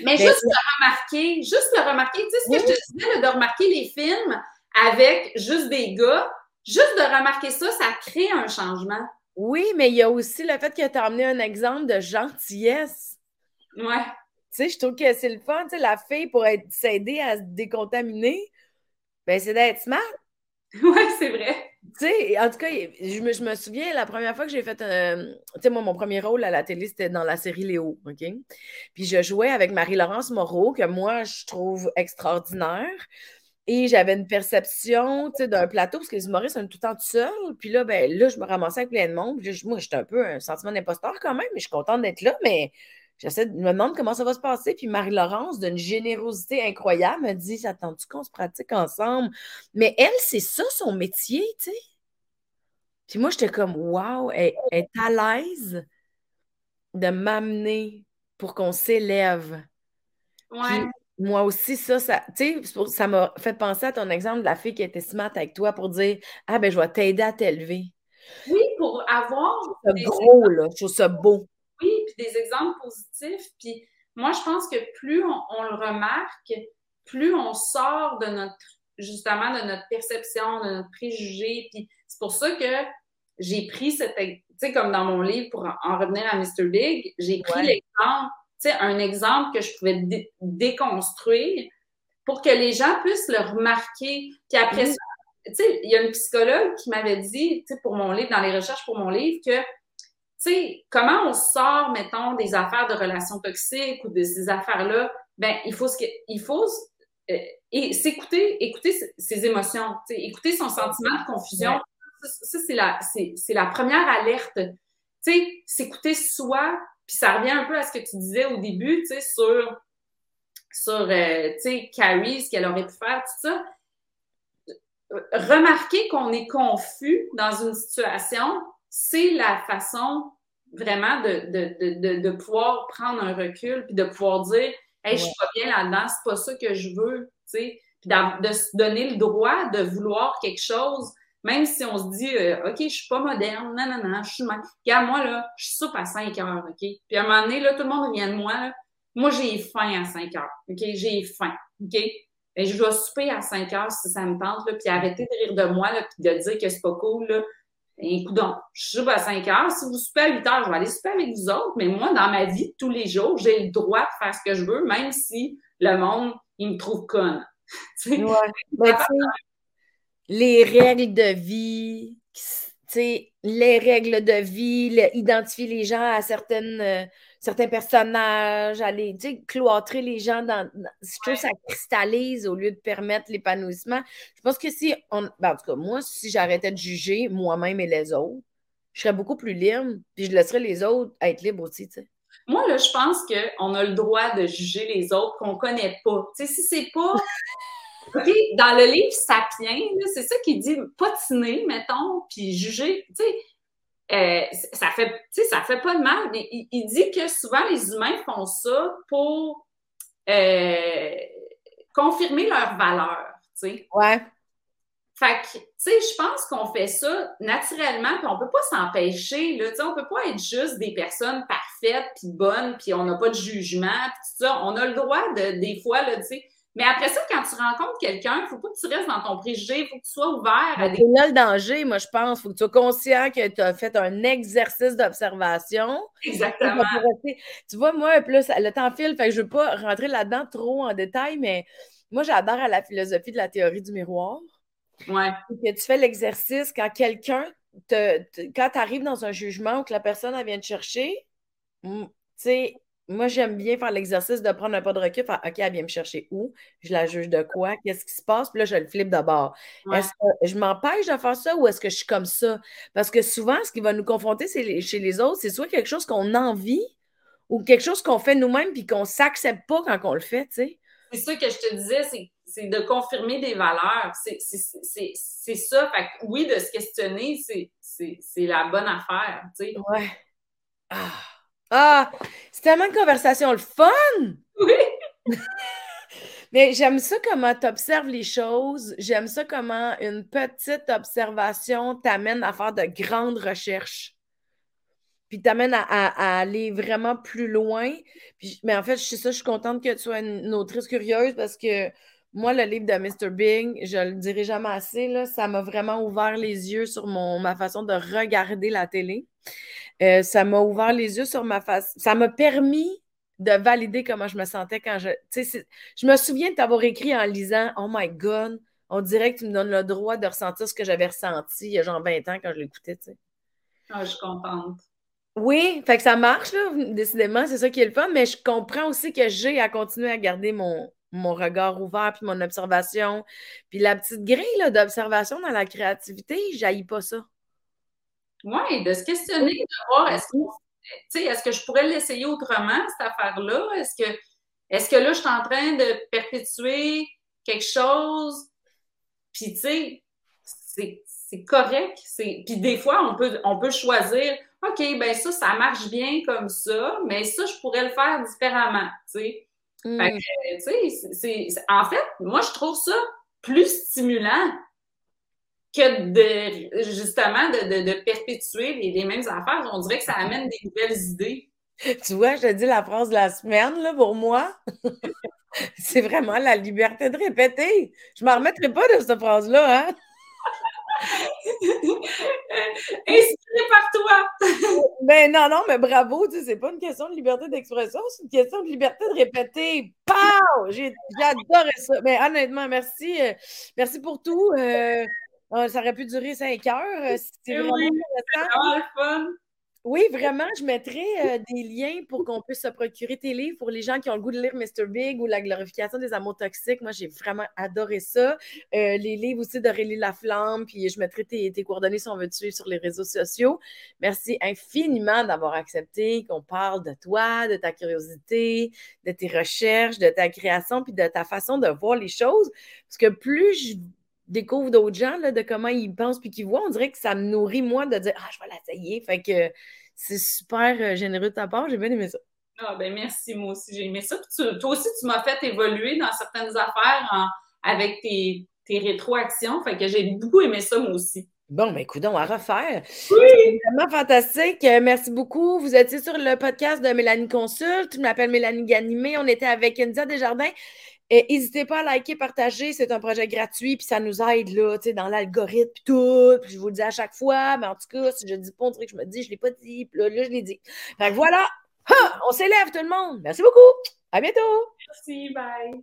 Mais, juste le remarquer, juste le remarquer, tu sais, ce que je te disais, de remarquer les films avec juste des gars, juste de remarquer ça, ça crée un changement. Oui, mais il y a aussi le fait que tu as amené un exemple de gentillesse. Ouais. Tu sais, je trouve que c'est le fun, tu sais, la fille pour s'aider à se décontaminer, ben c'est d'être smart. <laughs> Oui, c'est vrai. Tu sais, en tout cas, je me, je me, souviens, la première fois que j'ai fait un. Tu sais, moi, mon premier rôle à la télé, c'était dans la série Léo, OK? Puis je jouais avec Marie-Laurence Moreau, que moi, je trouve extraordinaire. Et j'avais une perception, d'un plateau, parce que les humoristes sont tout le temps tout seuls. Puis là, ben là, je me ramassais avec plein de monde. Puis moi, j'étais un peu un sentiment d'imposteur quand même, mais je suis contente d'être là, mais J'essaie de me demander comment ça va se passer. Puis Marie-Laurence, d'une générosité incroyable, me dit Attends-tu qu'on se pratique ensemble? Mais elle, c'est ça son métier, tu sais. Puis moi, j'étais comme Waouh, elle, est à l'aise de m'amener pour qu'on s'élève. Ouais. Moi aussi, ça, ça, ça m'a fait penser à ton exemple de la fille qui était smart avec toi pour dire Ah, ben, je vais t'aider à t'élever. Oui, pour avoir. C'est gros, là. Je trouve ça beau puis des exemples positifs. Puis moi, je pense que plus on, le remarque, plus on sort de notre, justement, de notre perception, de notre préjugé. Puis c'est pour ça que j'ai pris cette, tu sais, comme dans mon livre, pour en revenir à Mr. Big, j'ai pris l'exemple, sais, un exemple que je pouvais déconstruire pour que les gens puissent le remarquer. Puis après ça, tu sais, il y a une psychologue qui m'avait dit, tu sais, pour mon livre, dans les recherches pour mon livre, que tu sais, comment on sort, mettons, des affaires de relations toxiques ou de ces affaires-là, ben, il faut, il faut euh, et s'écouter, écouter ses émotions, écouter son sentiment de confusion. Ça, c'est la, c'est, la première alerte. Tu sais, s'écouter soi, puis ça revient un peu à ce que tu disais au début, tu sais, sur, sur, euh, tu sais, Carrie, ce qu'elle aurait pu faire, tout ça. Remarquer qu'on est confus dans une situation, c'est la façon vraiment de, de, de, de, pouvoir prendre un recul puis de pouvoir dire Hey, je suis pas bien là-dedans, c'est pas ça que je veux, tu sais. Puis de se donner le droit de vouloir quelque chose, même si on se dit euh, OK, je suis pas moderne, non, non, non, je suis mal. Regarde, moi, là, je soupe à 5 heures, OK? Puis à un moment donné, là, tout le monde vient de moi, là. Moi, j'ai faim à 5 heures, OK? J'ai faim, OK? Et je dois souper à 5 heures si ça me tente, là, puis arrêter de rire de moi, là, puis de dire que c'est pas cool, là. Écoute, je soupe à 5 heures. Si vous soupez à 8 heures, je vais aller souper avec vous autres. Mais moi, dans ma vie, tous les jours, j'ai le droit de faire ce que je veux, même si le monde, il me trouve conne. <laughs> Ouais. Les règles de vie, les règles de vie, identifier les gens à certaines, euh, certains personnages, aller cloîtrer les gens dans. je trouve que ça cristallise au lieu de permettre l'épanouissement. Je pense que si on. Ben, en tout cas, moi, si j'arrêtais de juger moi-même et les autres, je serais beaucoup plus libre, puis je laisserais les autres être libres aussi, tu sais. Moi, là, je pense qu'on a le droit de juger les autres qu'on connaît pas. Tu sais, si c'est pas. <laughs> Dans le livre Sapiens, c'est ça qui dit patiner, mettons, puis juger. Tu sais, euh, ça fait, ça fait pas de mal, mais il, dit que souvent les humains font ça pour euh, confirmer leur valeur, tu sais. Ouais. Fait que, tu sais, je pense qu'on fait ça naturellement, puis on peut pas s'empêcher, là, tu sais, on peut pas être juste des personnes parfaites, puis bonnes, puis on n'a pas de jugement, puis tout ça. On a le droit de, des fois, là, tu sais, mais après ça, quand tu rencontres quelqu'un, il ne faut pas que tu restes dans ton préjugé, il faut que tu sois ouvert à des. C'est là le danger, moi, je pense. Il faut que tu sois conscient que tu as fait un exercice d'observation. Exactement. Tu vois, moi, plus le temps file, fait que je ne veux pas rentrer là-dedans trop en détail, mais moi, j'adore à la philosophie de la théorie du miroir. Ouais. Que tu fais l'exercice quand quelqu'un te, quand tu arrives dans un jugement ou que la personne vient te chercher, tu sais, moi, j'aime bien faire l'exercice de prendre un pas de recul, faire OK, elle vient me chercher où? Je la juge de quoi? Qu'est-ce qui se passe? Puis là, je le flippe d'abord. Est-ce que je m'empêche de faire ça ou est-ce que je suis comme ça? Parce que souvent, ce qui va nous confronter chez les autres, c'est soit quelque chose qu'on envie ou quelque chose qu'on fait nous-mêmes puis qu'on ne s'accepte pas quand on le fait, tu sais. C'est ça que je te disais, c'est de confirmer des valeurs. C'est ça. Fait oui, de se questionner, c'est c'est la bonne affaire, tu sais. Ouais. Ah! Ah! C'est tellement de conversation le fun! Oui! <laughs> Mais j'aime ça comment tu observes les choses. J'aime ça comment une petite observation t'amène à faire de grandes recherches. Puis t'amène à, à, aller vraiment plus loin. Puis, mais en fait, je sais ça, je suis contente que tu sois une autrice curieuse parce que moi, le livre de Mr. Bing, je le dirai jamais assez, là, ça m'a vraiment ouvert les yeux sur mon, ma façon de regarder la télé. Euh, ça m'a ouvert les yeux sur ma face. Ça m'a permis de valider comment je me sentais quand je. Je me souviens de t'avoir écrit en lisant Oh my God, on dirait que tu me donnes le droit de ressentir ce que j'avais ressenti il y a genre 20 ans quand je l'écoutais. Ah, je suis contente. Oui, fait que ça marche, là, décidément, c'est ça qui est le fun, mais je comprends aussi que j'ai à continuer à garder mon, mon regard ouvert, puis mon observation. Puis la petite grille d'observation dans la créativité, je pas ça. Oui, de se questionner, de voir est-ce que, est-ce que je pourrais l'essayer autrement, cette affaire-là? Est-ce que, est-ce que là, je suis en train de perpétuer quelque chose? Puis, tu sais, c'est correct. Puis des fois, on peut, on peut choisir, OK, ben ça, ça marche bien comme ça, mais ça, je pourrais le faire différemment, tu sais. Mm. en fait, moi, je trouve ça plus stimulant que de justement de, perpétuer les, mêmes affaires. On dirait que ça amène des nouvelles idées. Tu vois, je te dis la phrase de la semaine, là, pour moi. <laughs> c'est vraiment la liberté de répéter. Je ne m'en remettrai pas de cette phrase-là, hein? <laughs> Inspiré par toi. <laughs> ben non, non, mais bravo, tu sais, c'est pas une question de liberté d'expression, c'est une question de liberté de répéter. Pow! J'adorais ça. Mais honnêtement, merci. Euh, merci pour tout. Euh, euh, ça aurait pu durer cinq heures. C'était vraiment, vraiment fun. Oui, vraiment, je mettrai euh, des liens pour qu'on puisse se procurer tes livres pour les gens qui ont le goût de lire Mr. Big ou La glorification des amours toxiques. Moi, j'ai vraiment adoré ça. Euh, les livres aussi d'Aurélie Laflamme, puis je mettrai tes, coordonnées si on veut te sur les réseaux sociaux. Merci infiniment d'avoir accepté qu'on parle de toi, de ta curiosité, de tes recherches, de ta création, puis de ta façon de voir les choses. Parce que plus je découvre d'autres gens, là, de comment ils pensent puis qu'ils voient, on dirait que ça me nourrit, moi, de dire Ah, je vais l'essayer. Fait que c'est super euh, généreux de ta part. J'ai bien aimé ça. Ah, ben merci, moi aussi, j'ai aimé ça. toi aussi, tu m'as fait évoluer dans certaines affaires avec tes, tes rétroactions. Fait que j'ai beaucoup aimé ça, moi aussi. Bon, ben, écoute, on va refaire. Oui! C'est vraiment fantastique. Euh, merci beaucoup. Vous étiez sur le podcast de Mélanie Consulte. Je m'appelle Mélanie Ganimé. On était avec India Desjardins. N'hésitez pas à liker, partager. C'est un projet gratuit, puis ça nous aide là, dans l'algorithme, puis tout. Puis je vous le dis à chaque fois, mais en tout cas, si je dis pas un truc, je me dis, je ne l'ai pas dit, puis là, là, je l'ai dit. Fait que voilà, on s'élève tout le monde. Merci beaucoup. À bientôt. Merci, bye.